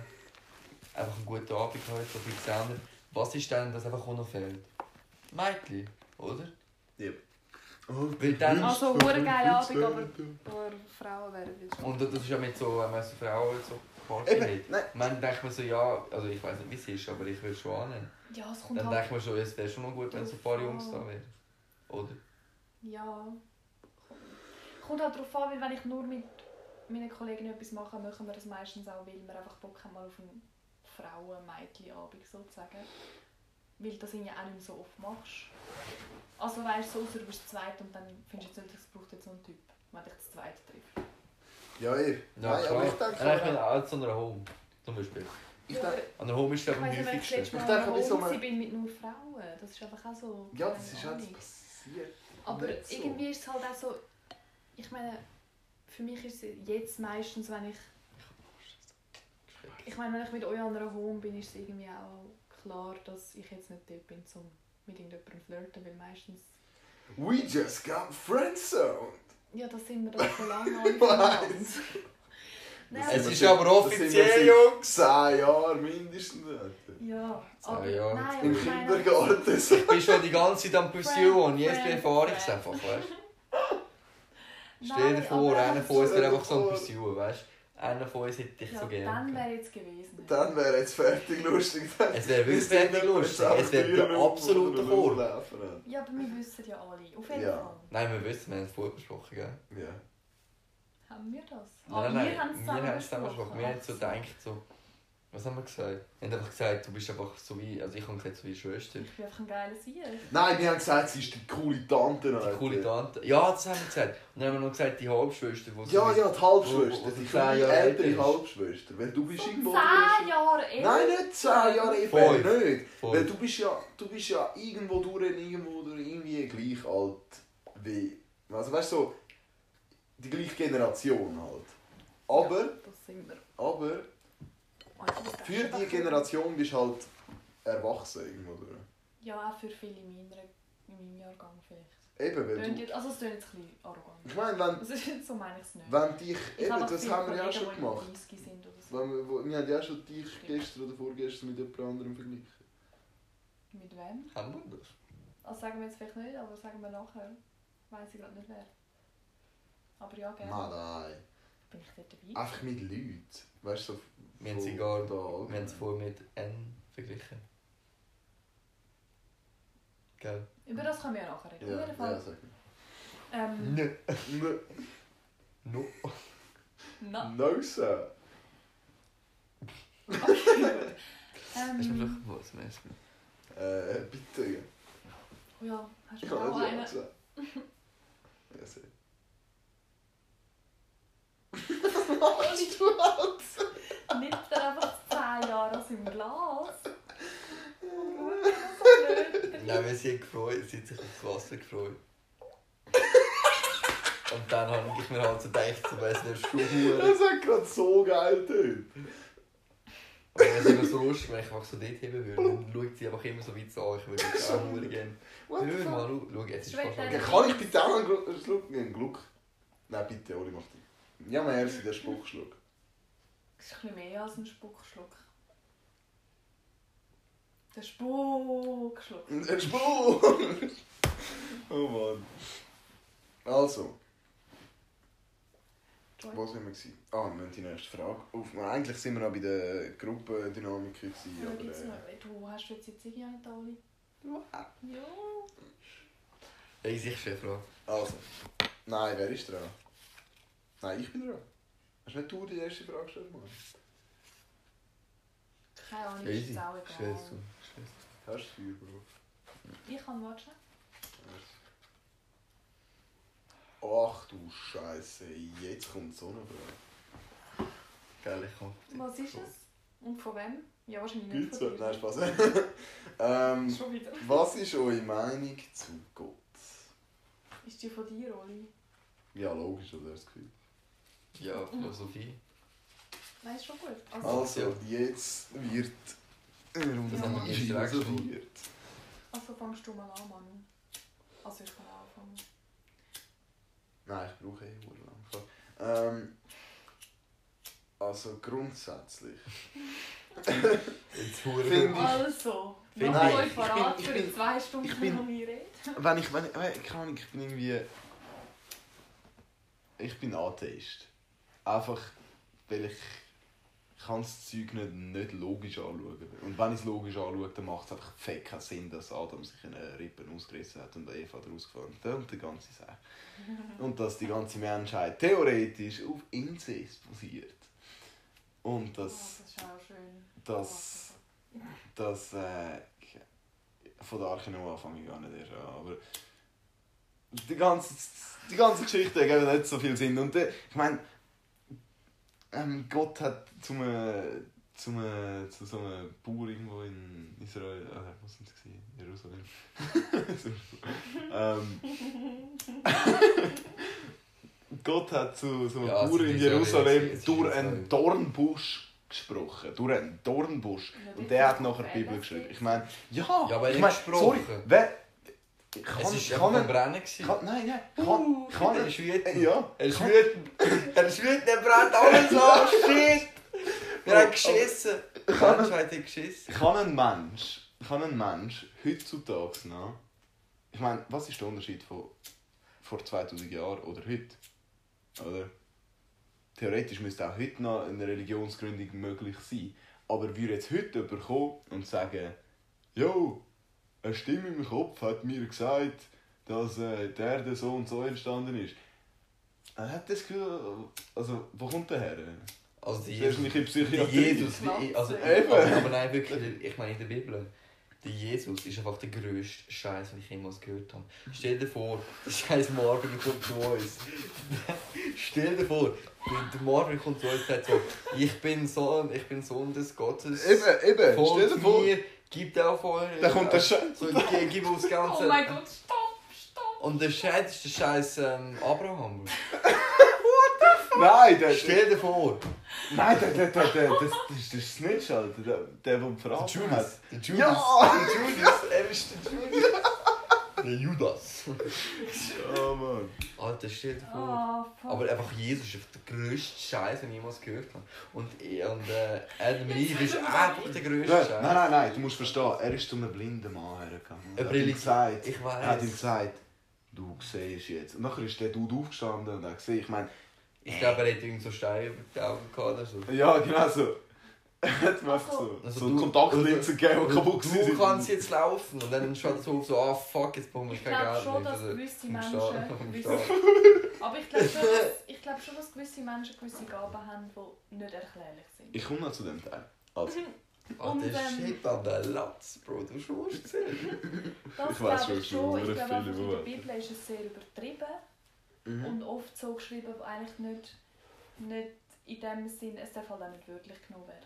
einfach einen guten Abend gehabt, so viel gesehen. Was ist denn, das einfach auch noch fehlt? Mädchen, oder?
Oh,
Weil dann-
Also, hure geile Abend, aber- Paar Frauen wären.
Und das ist ja mit so, wenn man so Frauen so Party hat.
Nein.
Man denkt man so, ja, also ich weiß nicht, wie es ist, aber ich will schon annehmen.
Ja, es kommt
Dann
halt...
denkt man schon, es wäre schon noch gut, wenn so ein paar Jungs da wären. Oder?
Ja. Kommt halt darauf an, weil wenn ich nur mit meinen Kollegen etwas mache, machen wir das meistens auch, weil wir einfach Bock haben mal auf einen Frauen-Mädchen-Abend sozusagen. Weil das irgendwie auch nicht mehr so oft machst. Also weißt du, so außer du bist zweit und dann findest du jetzt nicht, es braucht jetzt so einen Typ, wenn dich das zweite trifft.
Ja.
Ja,
Nein, aber ich
klar.
denke,
Nein, ich bin auch zu einer Home, zum Beispiel.
ich denke,
An der Home ist es
Ich
am
ich
häufigsten.
Mal
Ich denke,
an
bei so
Home
einem-
bin mit nur Frauen. Das ist einfach auch so...
ja, das ist halt passiert.
Aber
nicht so.
irgendwie ist es halt auch so... Ich meine, für mich ist es jetzt meistens, wenn ich... Ich meine, wenn ich mit euch an einer Home bin, ist es irgendwie auch klar, dass ich jetzt nicht dort bin, um mit irgendjemandem flirten, weil meistens...
We just got friendzoned!
Ja, das sind wir doch schon lange [LAUGHS] alle. [LAUGHS] Nein,
Es ist aber offiziell, Jungs!
Zehn Jahre mindestens.
Ja,
Zwei
aber...
Jahre
Nein,
jetzt
aber
Im. Kindergarten. so.
Ich bin schon die ganze Zeit am und jetzt erfahre ich es einfach, weißt du? [LAUGHS] Stell dir vor, einer von uns wäre einfach so ein. Pursuit, weißt du? Einer von uns hätte ich
Ja,
so
dann
gerne.
wäre jetzt gewesen.
Dann wäre jetzt fertig lustig. Dann
Es wäre wirklich fertig
nicht
lustig. Es wäre der absolute Chor.
Ja, aber wir wissen ja alle. Auf jeden
Ja.
Fall.
Nein, wir wissen, wir haben es vorher besprochen, gell?
Ah,
Ja.
Haben wir das?
Nein, nein,
wir haben es
wir
zusammen
haben es zusammen besprochen. Wir haben so
Ach
gedacht, so... Was haben wir gesagt? Wir haben einfach gesagt, du bist einfach so wie... Also ich habe gesagt, so wie Schwester.
Ich bin einfach ein geiler Sieg.
Nein, wir haben gesagt, sie ist die coole Tante.
Die
Alter.
coole Tante. Ja, das haben wir gesagt. Und dann haben wir noch gesagt, die Halbschwester, die so
Ja,
wie-
ja, die Halbschwester.
wo- wo
Die kleine ältere
ist.
Halbschwester. Weil du bist
So
irgendwo...
zehn Jahre älter.
Nein, nicht zehn Jahre älter.
Fünf.
Nicht.
Fünf.
Weil du bist ja, du bist ja irgendwo durch, irgendwo durch irgendwie gleich alt wie... Also weißt du, so... Die gleiche Generation halt. Aber,
Ja, das sind wir.
aber...
Oh, ich muss das
Für die. Generation bist du halt erwachsen irgendwo durch.
Ja, auch für viele in, meiner, in meinem Jahrgang vielleicht.
Eben, weil
Tönt
du...
jetzt- Also es klingt jetzt ein bisschen arrogant.
Ich meine, wenn,
Also, [LAUGHS] so meine ich es nicht.
wenn dich...
Ich
Eben,
habe
das haben wir ja schon gemacht.
30 sind oder so.
Wenn wir, wo, wir haben ja auch schon dich gestern oder vorgestern mit jemand anderem verglichen.
Mit wem?
Haben wir das?
Also sagen wir jetzt vielleicht nicht, aber sagen wir nachher. Weiß ich gerade nicht wer. Aber ja, gerne.
Nein, nein.
Bin ich dort dabei?
Einfach mit Leuten. Weißt du, so...
Wir haben
von
sie gar...
da
Wir haben es vorher mit N verglichen. Gell?
Über das können wir ja nachher reden.
Ja,
Auf jeden Fall.
ja, mal.
Ähm,
Nö.
No,
No.
na,
no, sir.
okay, gut.
Hast du
Ähm,
doch was meinst du?
Äh, bitte.
oh ja, hast
Ich
du
kann [LAUGHS]
auch
nicht ja
einen?
gesagt. Ja, sehr.
Machst du das? Nimmt er einfach 10 Jahre aus dem Glas?
Nein, weil sie gefreut, sie hat sich aufs Wasser gefreut. Und dann habe ich mir halt so gedacht, so weiss nicht, schon Huren.
Das hat gerade so geil tönt.
Aber es ist immer so lustig, wenn ich einfach so dort heben würde. Dann schaut sie einfach immer so weit an. Ich würde jetzt auch Huren gerne. Hör mal, schau, jetzt ist fast
dir-
schon.
Kann ich bitte auch einen Schluck nehmen? Gluck? Nein, bitte, Oli, mach die. Ja, merci, der Spuckschluck.
Das ist ein bisschen mehr als ein Spuckschluck. Der Spuckschluck.
Ein Spuck! [LAUGHS] oh Mann. Also, wo sind wir? Gewesen? Ah, wir haben die nächste Frage. Auf, eigentlich sind wir noch bei der Gruppendynamik. Gewesen,
Ja,
aber, äh,
du hast jetzt die Ziege nicht, Oli? Ja.
Hey, ich stelle Frage.
Also, nein, wer ist dran? Nein, ich bin dran. Hast nicht du die erste Frage gestellt, Mann?
Keine Ahnung, ist jetzt auch egal.
du.
Hast du das Feuer, Bro?
Ich kann warten.
Ach du Scheiße, jetzt kommt so eine Frage.
Geil, ich komme.
Was ist es? Und von wem? Ja, wahrscheinlich nicht dir.
Nein, Spaß. [LAUGHS] ähm, [LAUGHS]
Schon wieder.
was ist eure Meinung zu Gott?
Ist die von dir, Oli?
Ja, logisch, oder das Gefühl.
Ja, Philosophie.
Nein, ist schon gut.
Also, jetzt wird Runde
Das haben wir
gestern auch
philosophiert.
Also fangst du mal an, Manu. Also ich kann auch anfangen.
Nein, ich brauche eh sehr lang. Ähm, also grundsätzlich. [LAUGHS]
Jetzt Huren.
Find ich-
Also,
Find
macht
ich-
euch
ich
parat für
ich bin-
zwei Stunden,
ich bin-
wo wir reden.
Wenn ich, wenn ich, ich, keine Ahnung, ich bin irgendwie, ich bin Atheist. Einfach, weil ich, kann das Zeug nicht, nicht logisch anschauen. Und wenn ich es logisch anschaue, dann macht es einfach fett keinen Sinn, dass Adam sich eine Rippen ausgerissen hat und Eva daraus gefahren hat. Und die ganze Sache. [LAUGHS] Und dass die ganze Menschheit theoretisch auf Inzest basiert. Und
Oh,
dass,
das ist auch schön.
dass, dass äh, von der Arche Noah fange ich gar nicht erst an. Aber die ganze, die ganze Geschichte ergibt nicht so viel Sinn. Und äh, ich meine, ähm, Gott hat zu einem, zu, einem, zu so einem Bauer irgendwo in Israel, äh, wo sind sie? Jerusalem. [LAUGHS] ähm, Gott hat zu so einem
Ja,
Bauer
es
in Jerusalem
ist
durch einen Dornbusch gesprochen. Durch einen Dornbusch.
Ja,
Und der hat nachher die Bibel geschrieben. Ich meine, ja,
Ja, aber
ich meine,
gesprochen.
sorry, wer, kann,
Es war
kann, ein-
Brennen. gewesen.
kann, nein, nein, kann, kann,
er ist wütend.
ja,
Er ist
kann-
wütend. Er ist wütend, er brennt alles an. [LAUGHS] Shit. Wir haben geschissen. Die Menschheit hat geschissen.
kann ein Mensch, kann ein Mensch heutzutage noch, ich meine, was ist der Unterschied von vor 2000 Jahren oder heute? Oder? Theoretisch müsste auch heute noch eine Religionsgründung möglich sein. Aber würde jetzt heute jemand kommen und sagen, Jo, eine Stimme im Kopf hat mir gesagt, dass äh, die Erde so und so entstanden ist. Er hat das Gefühl, also wo kommt der her?
Also die Jesus.
nicht in
Die
Psychiatrie.
Jesus, die, also,
Eben.
aber, aber nein, wirklich, ich meine in der Bibel, der Jesus ist einfach der grösste Scheiß, den ich jemals gehört habe. Stell dir vor, der Scheiß Marvin kommt zu uns. [LAUGHS] Stell dir vor, der, Marvin kommt zu uns und sagt so, ich bin Sohn, ich bin Sohn des Gottes.
Eben, eben, stell dir vor,
mir, gib dir auf eure...
da kommt der Scheiß.
So, gib, das Ganze.
Oh mein Gott, stopp, stopp!
Und der Scheiß ist der Scheiß ähm, Abraham.
Nein, der, der,
Stell dir vor,
nein, der, der, der, der, das, das ist der Snitch, Alter, der, der, der
der
verraten hat.
Judas. Der Judas.
Ja!
Der Judas. Er ist der Judas. Der Judas.
Oh Mann.
Alter, stell dir vor.
Fuck.
Aber einfach Jesus ist einfach der grösste Scheiß, den ich jemals gehört habe. Und, er- und äh, Adam Eve ist einfach der grösste
Nein,
Scheiß.
nein, nein, du musst verstehen, er ist zu einem blinden Mann hergegangen.
Eine
Er hat ihm
Brille-
gesagt,
Ich
er hat ihm
weiß.
gesagt, du siehst jetzt. Und nachher ist der Dude aufgestanden und hat gesehen, ich meine,
Ich glaube, er hat irgend so Steine über die Augen gehabt oder so.
ja, genau so. Hat mir einfach so,
Also
so
du-
Kontaktlinsen gegeben, die
Du,
kaputt
du kannst jetzt laufen und dann schaut es auf so, ah fuck, jetzt brauchen wir
Ich
kein
glaube
Geld
schon,
mehr.
dass
Also,
gewisse Menschen
Staat- vom
gewisse-
Staat. [LAUGHS]
Aber ich glaube schon, dass, [LAUGHS] ich glaube schon, dass gewisse Menschen gewisse Gaben haben, die nicht erklärlich sind.
Ich komme noch zu dem Teil. Also, [LAUGHS]
Und,
der
ähm,
Shit an der Latz, Bro, du schwörst es
Das
Ich weiss
glaube ich
schon,
schon.
schon
Ich glaube einfach, in der
Worte.
Bibel ist es sehr übertrieben
mhm.
und oft so geschrieben, aber eigentlich nicht, nicht in dem Sinn, es darf halt auch nicht wörtlich genommen werden.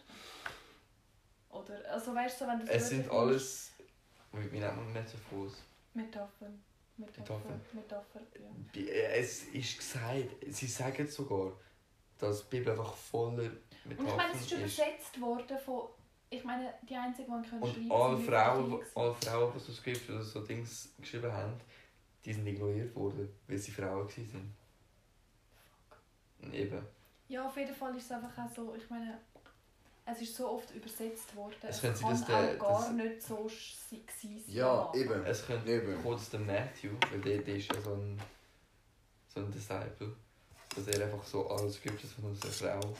Oder, also weißt du, wenn du
Es sind alles. Wie, wie nennt man Metaphors?
Metaphern. Metapher. Metapher, ja.
Es ist gesagt, sie sagen sogar, dass die Bibel einfach voller
Und ich meine, es ist
Metaphern
übersetzt worden von... Ich meine, die einzigen, die können
Und
schreiben
alle Frauen, alle Frauen, die so Skripte oder so Dings geschrieben haben, die sind ignoriert worden, weil sie Frauen waren. Eben.
Ja, auf jeden Fall ist es einfach auch so, ich meine, es ist so oft übersetzt worden.
Es sein,
kann
dass der-
auch gar
das-
nicht so sein. sein.
Ja, eben.
Es könnte
Eben.
kurz der Matthew, weil der, der ist ja so ein, so ein Disciple, dass er einfach so alle Scriptures von unserer Frau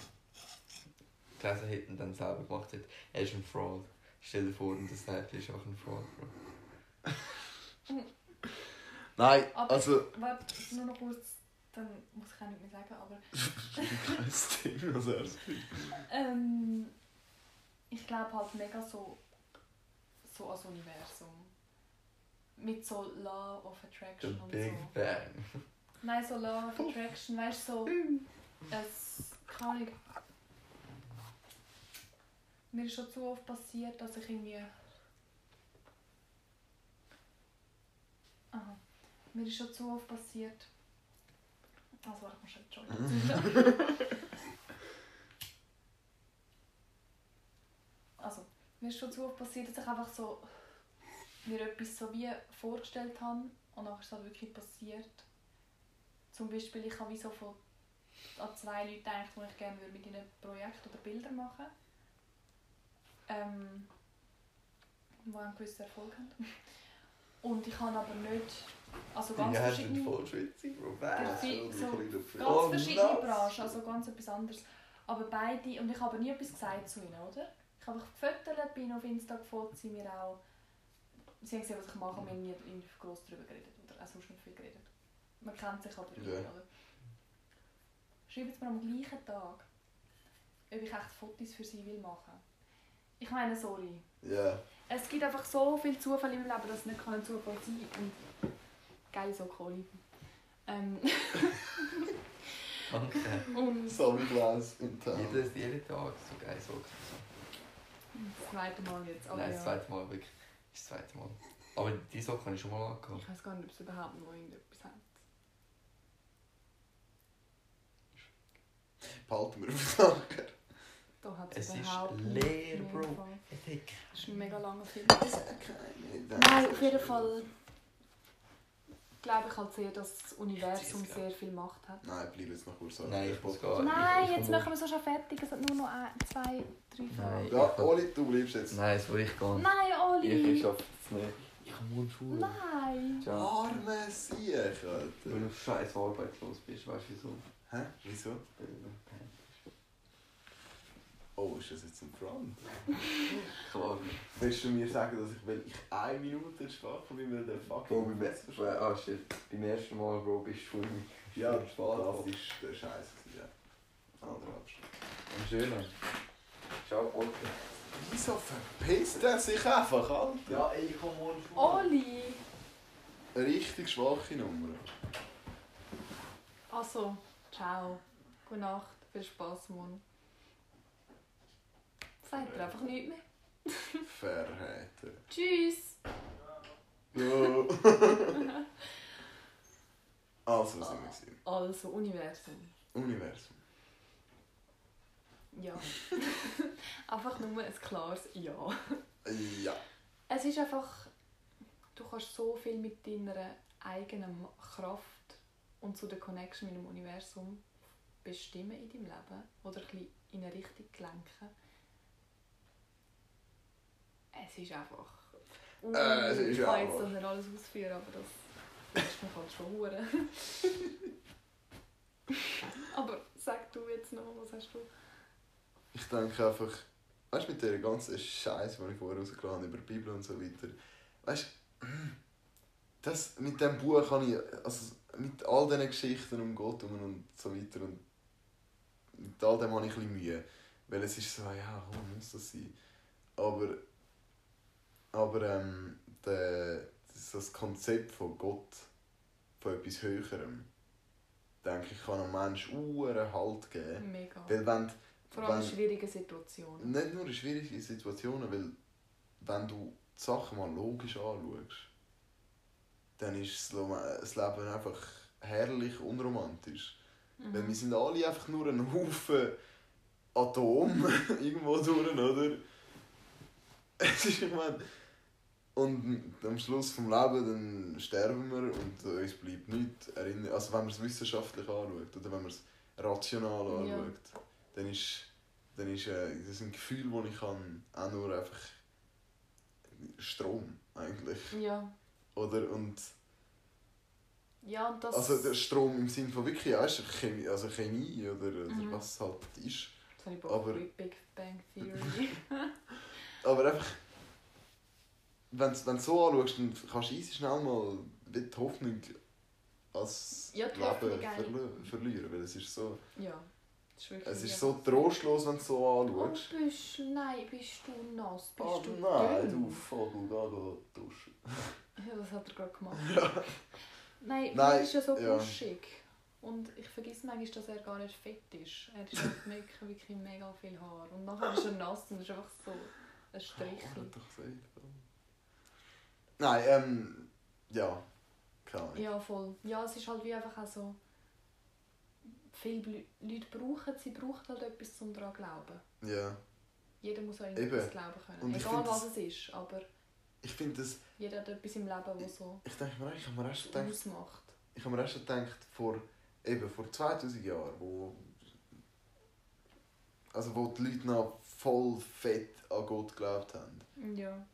gelesen hat und dann selber gemacht hat. Er ist ein Fraud. Stell dir vor, ein Disciple ist einfach ein Fraud, Bro. [LAUGHS]
Nein,
Aber-
also.
Warte, nur noch kurz, dann muss ich auch nicht mehr sagen, aber [LAUGHS]
Kein Ding, was er sagt.
ähm, ich glaube halt mega so, so als Universum. Mit so Law of
The
Attraction und
Big
so.
Bang.
Nein, so Law of Attraction, weißt du, so. Es, keine Ahnung. Mir ist schon zu oft passiert, dass ich irgendwie. Aha. Mir ist schon zu oft passiert. Also, ich muss schon. [LAUGHS] [LAUGHS] [LAUGHS] also, mir ist schon zu oft passiert, dass ich einfach so mir etwas so wie vorgestellt habe und dann ist es halt wirklich passiert. Zum Beispiel, ich habe wie so von an zwei Leute gedacht, die ich gerne würde mit ihnen Projekt oder Bilder machen ähm, die einen gewissen Erfolg haben. Und ich habe aber nicht, also ganz
Die
verschiedene,
voll schwitzig.
Ja, viel- so ganz
Oh,
verschiedene
nice.
Branchen, also ganz etwas anderes. Aber beide, und ich habe nie etwas gesagt zu ihnen, oder? Ich habe einfach gefüttert, bin auf Insta gefolgt, sie mir auch, sie haben gesehen, was ich mache, und wir haben nie irgendwie groß darüber geredet, oder auch sonst nicht viel geredet. Man kennt sich aber irgendwie,
Ja.
oder? Schreiben sie mir am gleichen Tag, ob ich echt Fotos für sie will machen. Ich meine, sorry.
Ja.
Es gibt einfach so viele Zufälle im Leben, dass es nicht ein Zufall sein kann. Und geil, so Kohli. Ähm, [LAUGHS]
Danke.
und
Sammelglas in Town.
Jedes, jeden Tag so geil so.
Das zweite Mal jetzt. Aber
Nein,
ja.
das zweite Mal wirklich. Das zweite Mal. Aber die Socke habe ich schon mal angehabt.
Ich weiß gar nicht, ob es überhaupt noch irgendetwas hat.
Behalten wir auf Sachen.
Da hat
Es
es
ist
überhaupt
leer, Bro.
Das ist ein mega langer Film.
Nein,
Nein, auf jeden Fall glaube ich halt sehr, dass das Universum
Jetzt, ja.
sehr viel Macht hat.
Nein, bleib jetzt noch kurz sagen.
Nein, ich muss gehen.
Nein,
ich
jetzt
komm
machen wir so schon fertig. Es hat nur noch ein, zwei, drei Fragen.
Nein.
Ja, Oli, du bleibst jetzt.
Nein, das will ich gar nicht.
Nein,
Ich,
Oli!
ich schaffe es nicht. Ich habe morgen Schule.
Nein!
Ciao.
Arme Siech, Alter.
Wenn du scheiß arbeitslos bist, weißt du wieso?
Hä? Wieso? Oh, ist das jetzt ein Front? [LAUGHS]
Klar.
Willst du mir sagen, dass ich, wenn ich eine Minute schlafe, wie mir der fucking
Bro, beim ersten Mal, ah shit, beim ersten Mal, Bro, bist du voll
Ja, das
spät.
ist der Scheiß. Ja. Anderthalb Stunden.
Ein schöner. Ciao, Olga.
Wieso verpisst er sich einfach, Alter?
Ja, ey, ich komme morgen Schule.
Oli!
Eine richtig schwache Nummer.
Also, ciao. Gute Nacht. Viel Spaß morgen. Sagt ihr einfach nichts mehr.
Verräter.
Tschüss! [LAUGHS]
Also, was sind wir? gewesen?
Also, Universum.
Universum.
Ja. [LAUGHS] einfach nur ein klares Ja.
Ja.
Es ist einfach, du kannst so viel mit deiner eigenen Kraft und zu der Connection mit dem Universum bestimmen in deinem Leben oder ein bisschen in eine Richtung lenken. Es ist einfach...
Äh, es ist
ich kann jetzt das nicht alles ausführen, aber das ist mir halt schon hure. [LAUGHS] aber sag du jetzt noch, was hast du?
Ich denke einfach, weißt du, mit der ganzen Scheiße, die ich vorher rausgeladen habe, über die Bibel und so weiter, weißt du, das, mit diesem Buch habe ich, also mit all diesen Geschichten um Gott und so weiter und mit all dem habe ich ein bisschen Mühe. Weil es ist so, ja, warum muss das sein? Aber, aber ähm, der, das, Konzept von Gott, von etwas Höherem, denke ich, kann einem Menschen einen Halt geben.
Mega.
Weil wenn,
Vor allem in
wenn-
schwierigen Situationen.
nicht nur in schwierigen Situationen, weil wenn du die Sachen mal logisch anschaust, dann ist das das Leben einfach herrlich unromantisch.
Mhm.
Weil wir sind alle einfach nur ein Haufen Atom [LAUGHS] irgendwo durch, oder? Es ist, ich meine, und am Schluss vom Leben dann sterben wir und uns bleibt nichts erinnern. Also wenn man es wissenschaftlich anschaut oder wenn man es rational
Ja.
anschaut, dann ist, dann ist äh, das ein Gefühl, das ich kann, auch nur einfach Strom eigentlich.
Ja.
Oder? Und
Ja, und das...
also der Strom im Sinne von wirklich ja, ist Chemie, also Chemie oder, oder
Mhm.
was es halt ist.
Jetzt habe ich
aber-
Big Bang Theory. [LAUGHS] [LAUGHS]
Aber einfach, wenn du es so anschaust, dann kannst du easy schnell mal die Hoffnung als
Ja, die
Leben verli verlieren. Weil es ist so,
ja, ist
es ist so trostlos, wenn du es so
Oh,
anschaust.
bist, nein, bist du nass? Bist
Oh
du
nein,
dünn?
du Vogel, da geh duschen. [LAUGHS]
Ja, das hat er gerade gemacht.
Ja.
Nein,
Nein,
er ist ja so
ja.
buschig. Und ich vergesse manchmal, dass er gar nicht fett ist. Er ist halt wirklich, wirklich mega viel Haar. Und nachher ist er nass und ist einfach so ein Strich. [LAUGHS]
Oh, hat doch gesagt. Nein, ähm, ja, Ahnung.
Ja, voll. Ja, es ist halt wie einfach auch so... Viele Leute brauchen, sie brauchen halt etwas, um daran zu glauben.
Ja.
Jeder muss an etwas glauben können.
Und ich
Egal was
das-
es ist, aber
Ich finde das,
jeder hat etwas im Leben, das so
ich denke mir, ich habe mir erst gedacht,
ausmacht.
ich habe mir erst gedacht, vor, eben vor 2000 Jahren, wo, also wo die Leute noch voll fett an Gott geglaubt haben.
Ja.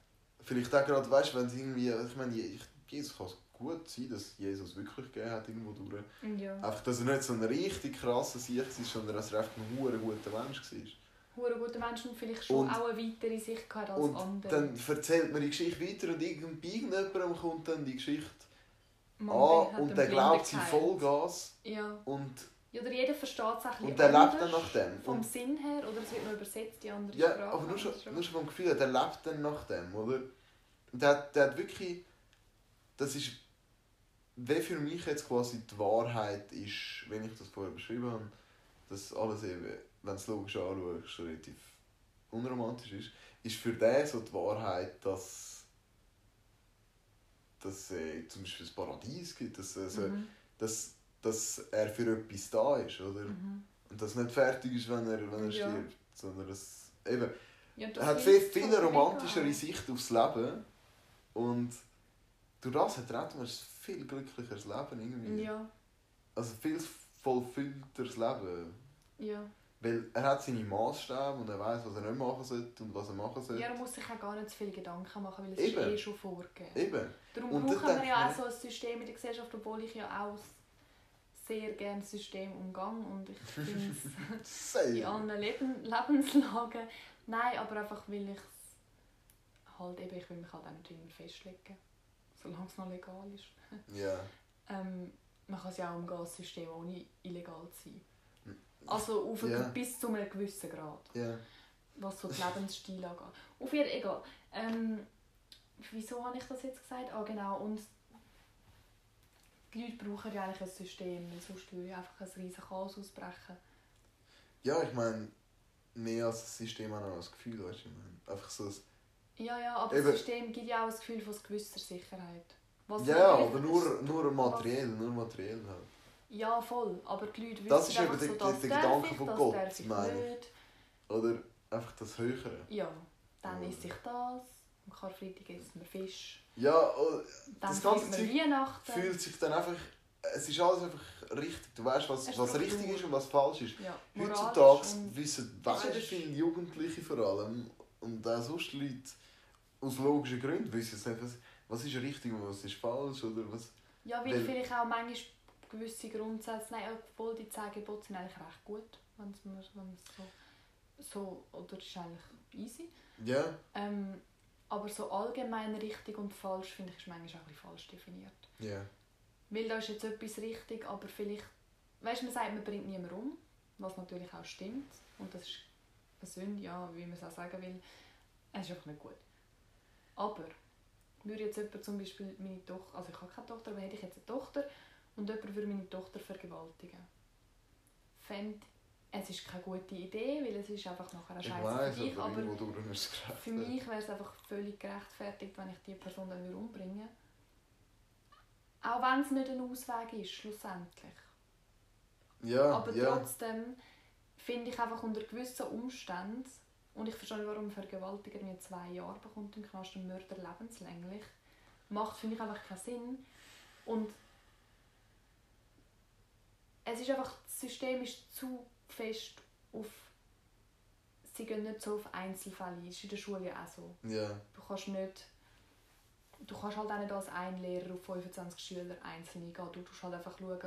Vielleicht auch gerade, weißt du, wenn sie irgendwie, ich meine, Jesus kann es gut sein, dass Jesus wirklich gegeben hat irgendwo durch.
Ja.
Einfach, dass er nicht so ein richtig krasser Sieg war, sondern dass er einfach ein guter Mensch war.
Hure gute Menschen und vielleicht schon
Und-
auch eine weitere Sicht gehabt als
Und
andere.
dann erzählt man die Geschichte weiter und irgend- bei irgendjemandem kommt dann die Geschichte
Man
an und
Blinden
glaubt sie. Vollgas
Ja.
und,
ja, oder jeder versteht es ein bisschen
und der lebt
anders
dann nach dem.
Vom
Und,
Sinn her, oder es wird noch übersetzt in andere
ja,
Sprachen.
aber nur schon,
Das
nur schon vom Gefühl, her, der lebt dann nach dem, oder? Der, hat- der hat wirklich, das ist, wie für mich jetzt quasi die Wahrheit ist, wenn ich das vorher beschrieben habe, dass alles eben, wenn du es logisch anschaust, relativ unromantisch ist, ist für den so die Wahrheit, dass dass äh, zum Beispiel ein Paradies gibt, dass, also,
Mhm.
dass, dass er für etwas da ist, oder?
Mhm.
Und dass nicht fertig ist, wenn er, wenn er
Ja.
stirbt, sondern dass, eben,
Ja,
er hat viel, viel
halt
romantischere. Sicht aufs Leben und durch das hat er ein viel glücklicheres Leben irgendwie.
Ja,
Also viel vollfüllteres Leben.
ja.
Weil er hat seine Maßstäbe und er weiß, was er nicht machen sollte und was er machen sollte.
ja, er muss sich auch gar nicht zu viele Gedanken machen, weil es
Eben.
ist eh schon vorgegeben.
Eben.
Darum
Und
brauchen wir ja auch so ein System in der Gesellschaft, obwohl ich ja auch sehr gerne System umgang und ich finde es [LAUGHS] in allen Leben, Lebenslagen. Nein, aber einfach weil ich es halt eben, ich will mich halt auch nicht immer festlegen, solange es noch legal ist. [LAUGHS]
Ja.
Ähm, man kann es ja auch umgehen, das System ohne illegal zu sein. Also auf
Ja.
bis zu einem gewissen Grad,
Ja.
was so den [LAUGHS] Lebensstil angeht. Auf jeden Fall, egal. Ähm, wieso habe ich das jetzt gesagt? Ah genau, und die Leute brauchen ja eigentlich ein System, weil sonst würde ja einfach ein riesen Chaos ausbrechen.
Ja, ich meine, mehr als das System auch noch das Gefühl, weißt du, ich meine, einfach so ein
Ja, ja, aber
Eben.
das System gibt ja auch das Gefühl von gewisser Sicherheit. Was
Ja, aber nur, nur materiell, nur materiell halt.
Ja, voll. Aber die Leute wissen
Das ist
einfach so, das
der Gedanke
ich,
von
das
Gott,
darf ich
meine ich.
nicht.
Oder einfach das Höhere.
Ja, dann
Ja.
esse ich das. Am Karfreitag essen wir Fisch.
Ja,
Dann
Das ganze Zeug fühlt sich dann einfach. Es ist alles einfach richtig. Du weißt, was, was richtig ist und was falsch ist.
ja,
Heutzutage wissen weißt, viele Jugendliche vor allem und auch sonst Leute aus logischen Gründen wissen es nicht, was, was ist richtig und was ist falsch oder was.
Ja, weil,
Weil-
vielleicht auch manchmal gewisse Grundsätze, nein, obwohl die 10 Gebote sind eigentlich recht gut, wenn es so, so, oder ist eigentlich easy.
Ja,
Ähm, aber so allgemein richtig und falsch, finde ich, ist manchmal auch ein bisschen falsch definiert.
ja.
Weil da ist jetzt etwas richtig, aber vielleicht, weißt du, man sagt, man bringt niemanden um, was natürlich auch stimmt. Und das ist eine Sünde, ja, wie man es auch sagen will. Es ist einfach nicht gut. Aber, würde jetzt jemand zum Beispiel meine Tochter, also ich habe keine Tochter, aber hätte ich jetzt eine Tochter und jemand würde meine Tochter vergewaltigen, fände es ist keine gute Idee, weil es ist einfach nachher Scheiße für dich,
aber
aber für mich wäre es einfach völlig gerechtfertigt, wenn ich die Person dann würde umbringen Auch wenn es nicht ein Ausweg ist, schlussendlich.
Ja,
Aber
ja.
trotzdem finde ich einfach unter gewissen Umständen, und ich verstehe nicht, warum ein Vergewaltiger mir zwei Jahre bekommt im Knast und Mörder lebenslänglich, macht, finde ich, einfach keinen Sinn. Und es ist einfach, das System ist zu fest auf, sie gehen nicht so auf Einzelfälle ein. Das ist in der Schule auch so.
Ja.
Du kannst nicht, du kannst halt auch nicht als ein Lehrer auf 25 Schüler einzeln eingehen. Du musst halt einfach schauen,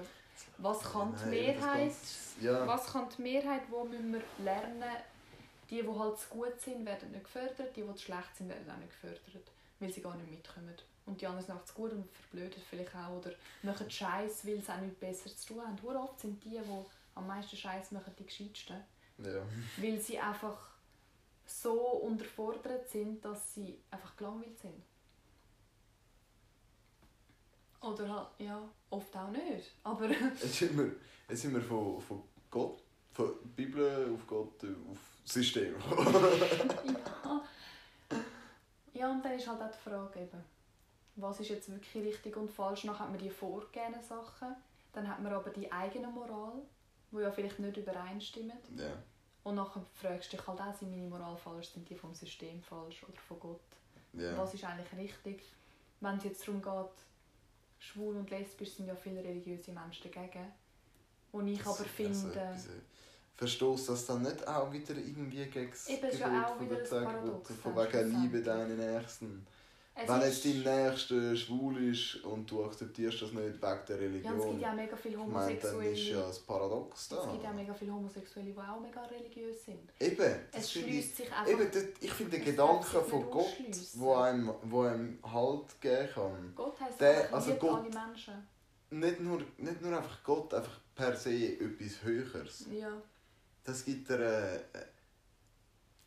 was kann die Mehrheit,
Ja.
was kann die Mehrheit, wo müssen wir lernen, die, die halt gut sind, werden nicht gefördert, die, die zu schlecht sind, werden auch nicht gefördert, weil sie gar nicht mitkommen. Und die anderen einfach zu gut und verblödet vielleicht auch oder machen Scheiß, weil sie auch nichts besser zu tun haben. Hure oft sind die, die am meisten Scheiß machen, die gescheitsten
ja.
weil sie einfach so unterfordert sind, dass sie einfach gelangweilt sind. Oder halt, ja, oft auch nicht. Aber [LAUGHS]
Jetzt sind wir, jetzt sind wir von, von Gott, von Bibel auf Gott, äh, auf System. [LAUGHS]
ja. ja, und dann ist halt auch die Frage eben, was ist jetzt wirklich richtig und falsch. Dann hat man die vorgegebenen Sachen, dann hat man aber die eigene Moral, die ja vielleicht nicht übereinstimmen.
ja.
Und nachher fragst du dich halt auch, sind meine Moral falsch, sind die vom System falsch oder von Gott.
ja.
was ist eigentlich richtig. Wenn es jetzt darum geht, schwul und lesbisch sind ja viele religiöse Menschen dagegen. Und ich aber
Also,
finde,
etwas, äh, Verstoßt das dann nicht auch wieder irgendwie gegen das
Eben, ist ja
Gebot
auch
von
wieder
von
dann
wegen Liebe deinen Nächsten?
Es
Wenn jetzt dein Nächster schwul ist und du akzeptierst das nicht wegen der
ja, es
Religion,
gibt ja auch mega viele
ich meine, dann
Homosexuelle.
ist ja das Paradox da.
es gibt ja auch mega viele Homosexuelle, die auch mega religiös sind.
Eben,
Es schließt sich einfach.
eben, das- ich finde den Gedanken von Gott, wo einem, wo einem Halt geben kann,
Gott heisst
Der- also Gott-
alle Menschen.
nicht nur, nicht nur einfach Gott, einfach per se etwas Höheres.
Ja.
Das gibt dir eine,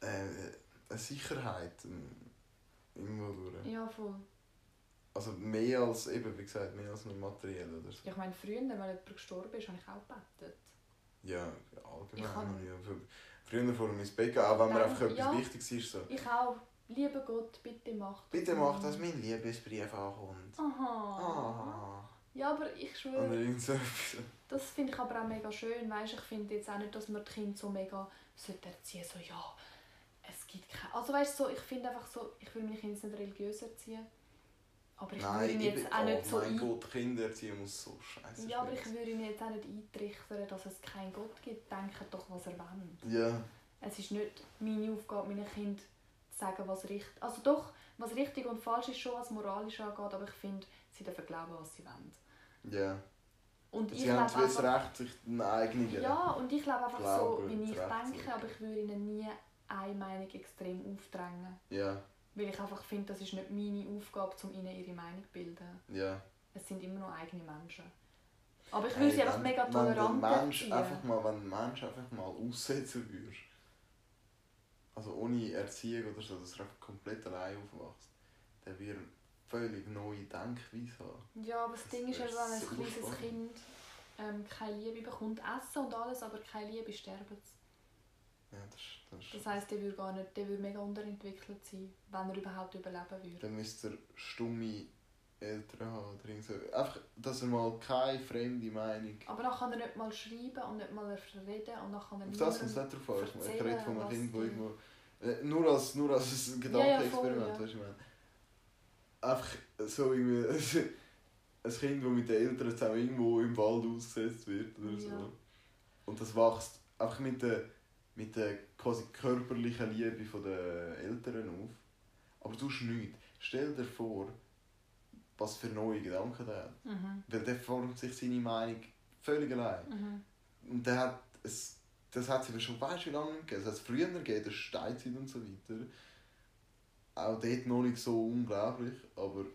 eine, eine Sicherheit ähm, irgendwo durch.
ja, voll.
Also mehr als, eben, wie gesagt, mehr als nur materiell oder so.
Ich meine, früher, wenn jemand gestorben ist, habe ich auch gebetet.
Ja,
Ich
allgemein.
kann-
Ja, für- Früher vor ins Bett auch wenn mir einfach etwas
ja.
Wichtiges ist. So.
Ich auch. Liebe Gott, bitte mach das.
Bitte mach, dass mein Liebesbrief ankommt.
Aha.
Ah.
Ja, aber ich
Oder
schwöre,
irgend so etwas.
das finde ich aber auch mega schön. Weißt, ich finde jetzt auch nicht, dass man die Kinder so mega sollte erziehen so ja, gibt keine... Also weißt so, ich finde einfach so, ich will meine Kinder nicht religiös erziehen. Aber ich würde
Nein,
ihnen
ich
jetzt
bin,
auch
oh
nicht so
mein
ein...
Gott, Kinder erziehen muss so scheiße
Ja, aber ich würde ihnen jetzt auch nicht eintrichtern, dass es keinen Gott gibt. Denken doch, was er will.
Ja,
Es ist nicht meine Aufgabe, meinen Kindern zu sagen, was richtig... Also doch, was richtig und falsch ist schon, was moralisch angeht, aber ich finde, sie dürfen glauben, was sie wollen.
ja.
Und ich
Sie haben
glaube
das
einfach...
Recht, sich einen eigenen...
Ja, und ich glaube einfach so,
Glauben,
wie ich
Recht
denke, aber ich würde ihnen nie eine Meinung extrem aufdrängen.
Ja,
Weil ich einfach finde, das ist nicht meine Aufgabe, um ihnen ihre Meinung zu bilden.
ja.
Es sind immer noch eigene Menschen. Aber ich würde sie einfach
wenn-
mega
wenn
tolerant
Mensch
erziehen.
einfach mal, Wenn ein Mensch einfach mal aussetzen würde, also ohne Erziehung oder so, dass er einfach komplett allein aufwächst, dann würde er völlig neue Denkweise haben.
Ja, aber das,
Das
Ding ist
wär
wenn ein
so
kleines
spannend.
Kind ähm, keine Liebe bekommt, essen und alles, aber keine Liebe, sterben sie.
Ja, das, das,
Das heisst, der würde gar nicht, der würde mega unterentwickelt sein, wenn er überhaupt überleben würde.
Dann müsste er stumme Eltern haben oder irgend so. Einfach, dass er mal keine fremde Meinung...
Aber dann kann er nicht mal schreiben und nicht mal reden und dann kann er
Auf das kommt es nicht drauf an. Ich rede von einem Kind, wo
die-
irgendwo... Äh, nur als, nur als ein
Ja, ja,
Gedankenexperiment,
voll, ja.
weißt du, ich meine. Einfach so irgendwie... [LAUGHS] ein Kind, das mit den Eltern zusammen irgendwo im Wald ausgesetzt wird oder so.
Ja.
Und das wächst einfach mit der, mit der quasi körperlichen Liebe den Eltern auf. Aber du tust nichts. Stell dir vor, was für neue Gedanken der hat.
Mhm.
Weil der formt sich seine Meinung völlig allein.
Mhm.
Und der hat es, das hat es schon weißt, wie lange nicht gegeben. Das hat es früher gegeben, der Steinzeit und so weiter. Auch dort noch nicht so unglaublich, aber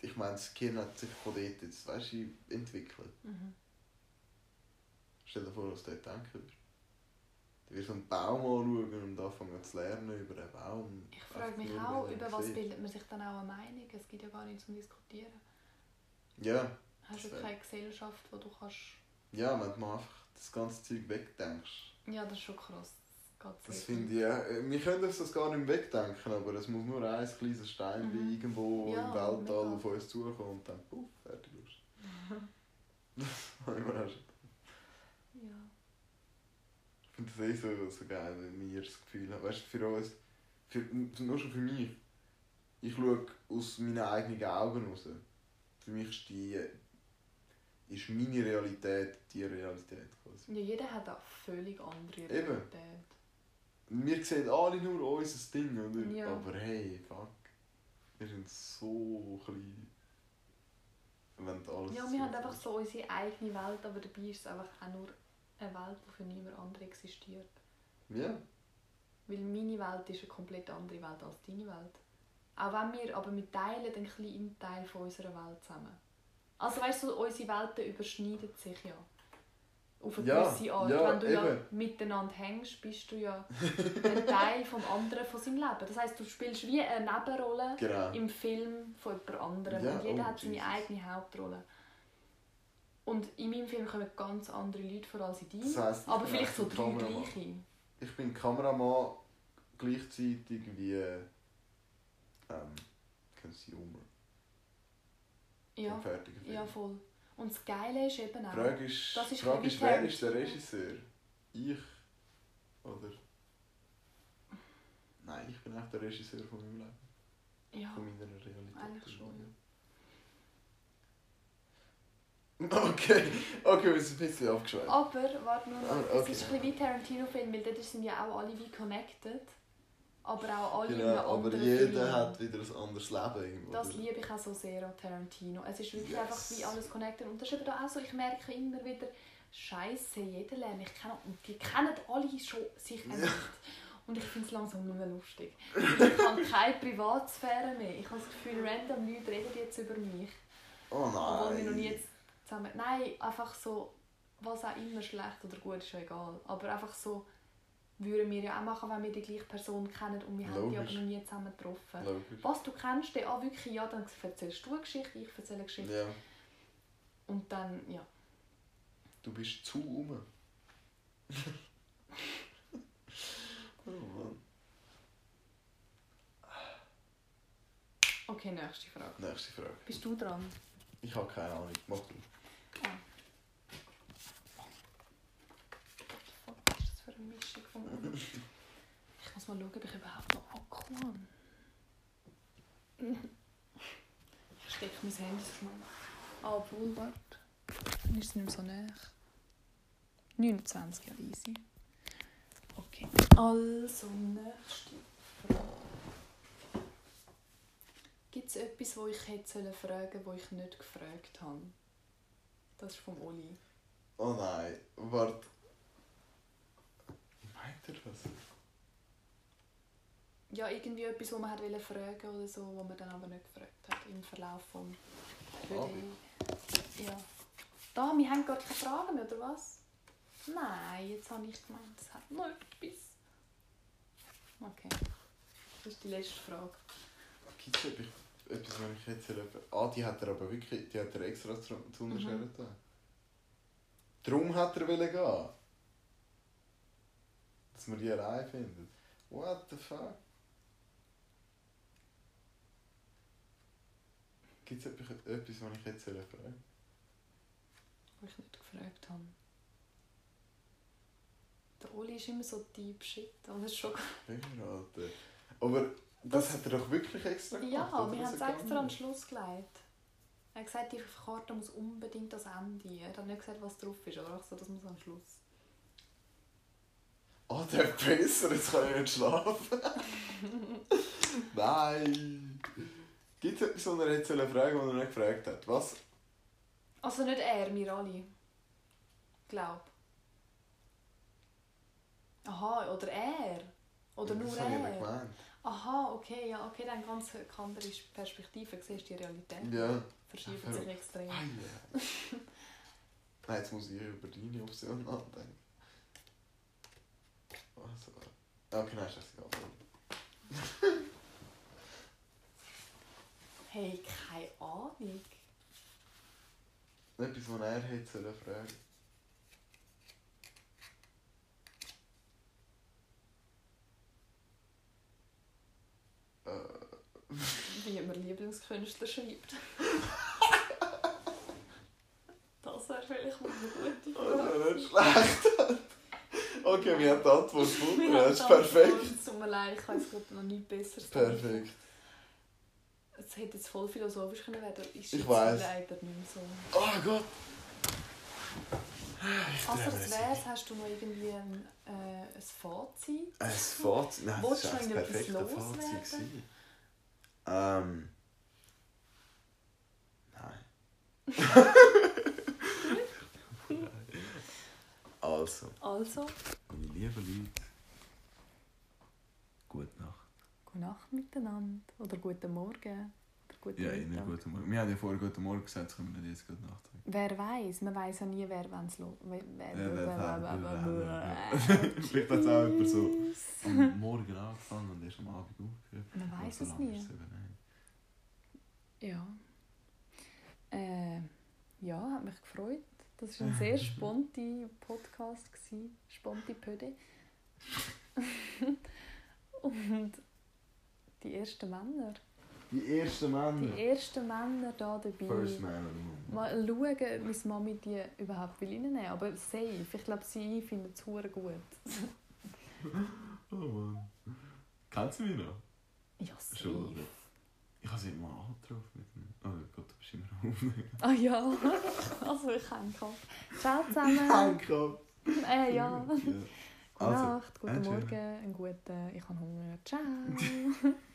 ich meine, das Gehirn hat sich von dort jetzt, weißt entwickelt.
Mhm.
Stell dir vor, was du dort denken würdest. Du wirst einen Baum anschauen und anfangen zu lernen über den Baum.
Ich frage mich
nur,
auch,
er
über was
sieht.
bildet man sich dann auch eine Meinung? Es gibt ja gar nichts zum Diskutieren.
Ja,
Hast du keine Gesellschaft, wo du kannst...
ja, wenn du einfach das ganze Zeug wegdenkst.
Ja, das ist schon krass. Das
Das finde ich, äh, wir können uns das gar nicht wegdenken, aber es muss nur ein kleines Stein
Mhm.
irgendwo
Ja,
im Weltall
mega.
auf uns zukommen und dann puff, fertig ist. das habe ich mir auch schon finde das eh so, so geil, wenn wir das Gefühl haben. Weißt du, für uns, für, nur schon für mich, ich schaue aus meinen eigenen Augen raus. Für mich ist, die, ist meine Realität die Realität. Quasi.
ja, jeder hat auch völlig andere
Eben.
Realität.
Wir sehen alle nur unser Ding, oder?
Ja.
Aber hey, fuck. Wir sind so klein. Wenn alles
Ja,
so
wir haben einfach so unsere eigene Welt, aber dabei ist es einfach auch nur eine Welt, die für niemand anderes existiert.
Ja,
Weil meine Welt ist eine komplett andere Welt als deine Welt. Auch wenn wir, aber wir teilen einen kleinen Teil von unserer Welt zusammen. Also weißt du, unsere Welten überschneiden sich ja. Auf eine
Ja,
gewisse Art.
ja,
wenn du ja
eben.
miteinander hängst, bist du ja ein [LAUGHS] Teil vom anderen von seinem Leben. Das heißt, du spielst wie eine Nebenrolle
genau.
im Film von jemand anderem.
Ja,
und jeder
oh,
hat seine
Jesus.
eigene Hauptrolle. Und in meinem Film kommen ganz andere Leute vor als in deinem.
Das heisst,
aber vielleicht so drei gleiche.
Ich bin Kameramann gleichzeitig wie ähm, Consumer.
Ja, ja, voll. Und das Geile ist eben auch...
Frage ist,
Das ist
die Frage ist wer ist der. Regisseur? Ich? Oder? Nein, ich bin auch der Regisseur von meinem Leben.
Ja,
Von meiner Realität.
eigentlich schon.
Okay, okay, wir sind ein bisschen abgeschweift.
aber, warte nur
Ah,
noch,
okay.
es ist ein bisschen wie Tarantino-Film, weil dort sind ja auch alle wie connected. Aber auch alle in
genau,
einem
aber jeder
Film.
hat wieder ein anderes Leben irgendwo.
Das liebe ich auch so sehr an Tarantino. Es ist wirklich
Yes.
einfach wie alles connected. Und das ist eben da auch so, ich merke immer wieder, Scheiße, jeder lernt mich kennen. Und die kennen alle schon sich
Ja.
nicht. Und ich finde es langsam mehr lustig. Ich habe keine Privatsphäre mehr. Ich habe das Gefühl, random Leute reden jetzt über mich.
Oh
Obwohl wir noch nie
nein.
jetzt zusammen... Nein, einfach so, was auch immer schlecht oder gut ist, ja egal. Aber einfach so würden wir ja auch machen, wenn wir die gleiche Person kennen und wir haben die aber
Logisch.
noch nie zusammen getroffen.
Logisch.
Was du kennst, dann, ah wirklich, ja, dann erzählst du eine Geschichte, ich erzähle eine Geschichte.
Ja,
Und dann, ja.
du bist zu um. [LAUGHS] oh Mann.
Okay, nächste Frage.
Nächste Frage.
Bist du dran?
Ich habe keine Ahnung. Mach du.
Was ist das für eine Mischung. Ich muss mal schauen, ob ich überhaupt noch Akku habe. Ich stecke mein Handy so schnell. Ah, warte. Dann ist es nicht mehr so nah. 29, ja, easy. Okay. Also, nächste Frage. Gibt es etwas, wo ich hätte fragen sollen, das ich nicht gefragt habe? Das ist vom Oli.
Oh nein, warte. Wie meint er das?
Ja, irgendwie etwas, was man hat wollte fragen oder so, was man dann aber nicht gefragt hat im Verlauf vom
Abend.
Ja. Da, wir haben gar keine Fragen oder was? Nein, jetzt habe ich gemeint, es hat noch etwas. Okay. Das ist die letzte Frage.
Gibt es etwas, etwas, was ich jetzt erlebe? Ah, die hat er aber wirklich, die hat er extra zu, zu
Mhm.
unterscheren getan. Darum hat er wollen gehen. Dass man die allein findet. What the fuck? Gibt es etwas, was ich jetzt fragen soll?
Was ich nicht gefragt habe. Der Oli ist immer so deep shit. Aber schon...
Heiraten. Aber das,
Das-
hat er doch wirklich extra gemacht?
Ja, wir haben es extra
gegangen
an den
ist?
Schluss gelegt. Er hat gesagt, die Karte muss unbedingt das Ende. Er hat nicht gesagt, was drauf ist, aber auch so, das muss am Schluss.
Oh, der besser, jetzt kann ich nicht schlafen. [LAUGHS] Nein! Gibt es etwas, was er jetzt fragen sollen, was er nicht gefragt hat? Was?
Also nicht er, wir alle. Glaub. Aha, oder er. Oder nur
ich nicht
er. Aha, okay, ja, okay, dann ganz andere Perspektive. Siehst die Realität.
Ja.
Verschiebt sich extrem.
Ah, ja. [LAUGHS] Nein, jetzt muss ich über deine Option nachdenken. Also. Okay, nein, ist das egal.
Hey, keine Ahnung.
Etwas, was er hätte sollen fragen
Lieblingskünstler schreibt. das wäre vielleicht mal eine gute
Oh, das
Frage.
wäre nicht schlecht. Okay, wir haben die Antwort gefunden. Das ist perfekt.
Es tut mir leid, ich weiß gerade noch nichts Besseres.
Perfekt.
Es hätte jetzt voll philosophisch können werden, ist
Ich weiss.
leider nicht mehr so.
Oh Gott.
Also
drehe
das wär's, hast du noch irgendwie ein, äh, ein Fazit?
Ein Fazit? Nein, das
Wolltest
war
du
das
noch irgendetwas
perfekte? Fazit. Ähm. Nein. [LAUGHS] also,
Also,
meine lieben Leute, gute Nacht.
gute Nacht miteinander. Oder guten Morgen. Guten
Ja,
Mittag.
guten Morgen. Wir haben ja vorher guten Morgen gesagt, jetzt können wir nicht jetzt gute Nacht sagen.
Wer weiß, man weiß ja nie, wer wenn es lo. Wer, wer,
Ja, wer- wer-
wer- [LAUGHS]
Vielleicht hat es auch jemand so am Morgen angefangen und erst am Abend aufgehört.
Man weiß es nie. Ja. Äh, ja, hat mich gefreut. Das war ein sehr [LAUGHS] sponti Podcast. Sponti Pöde. [LAUGHS] Und die ersten Männer.
Die ersten Männer.
Die ersten Männer da dabei.
First Man.
Mal schauen, wie Mami die überhaupt will reinnehmen Aber safe. Ich glaube, sie findet es gut. [LAUGHS]
Oh Mann. Kennst du mich noch?
Ja, safe.
Schon. Ich habe sie immer angetroffen mit dem. Oh Gott, du bist immer auf.
Ah ja. [LAUGHS] Also ich hänge Kopf. Ciao zusammen.
Danke.
Äh, ja. Gute
Also,
Nacht, guten
schönen-
Morgen, einen guten... Ich habe Hunger. Ciao. [LAUGHS]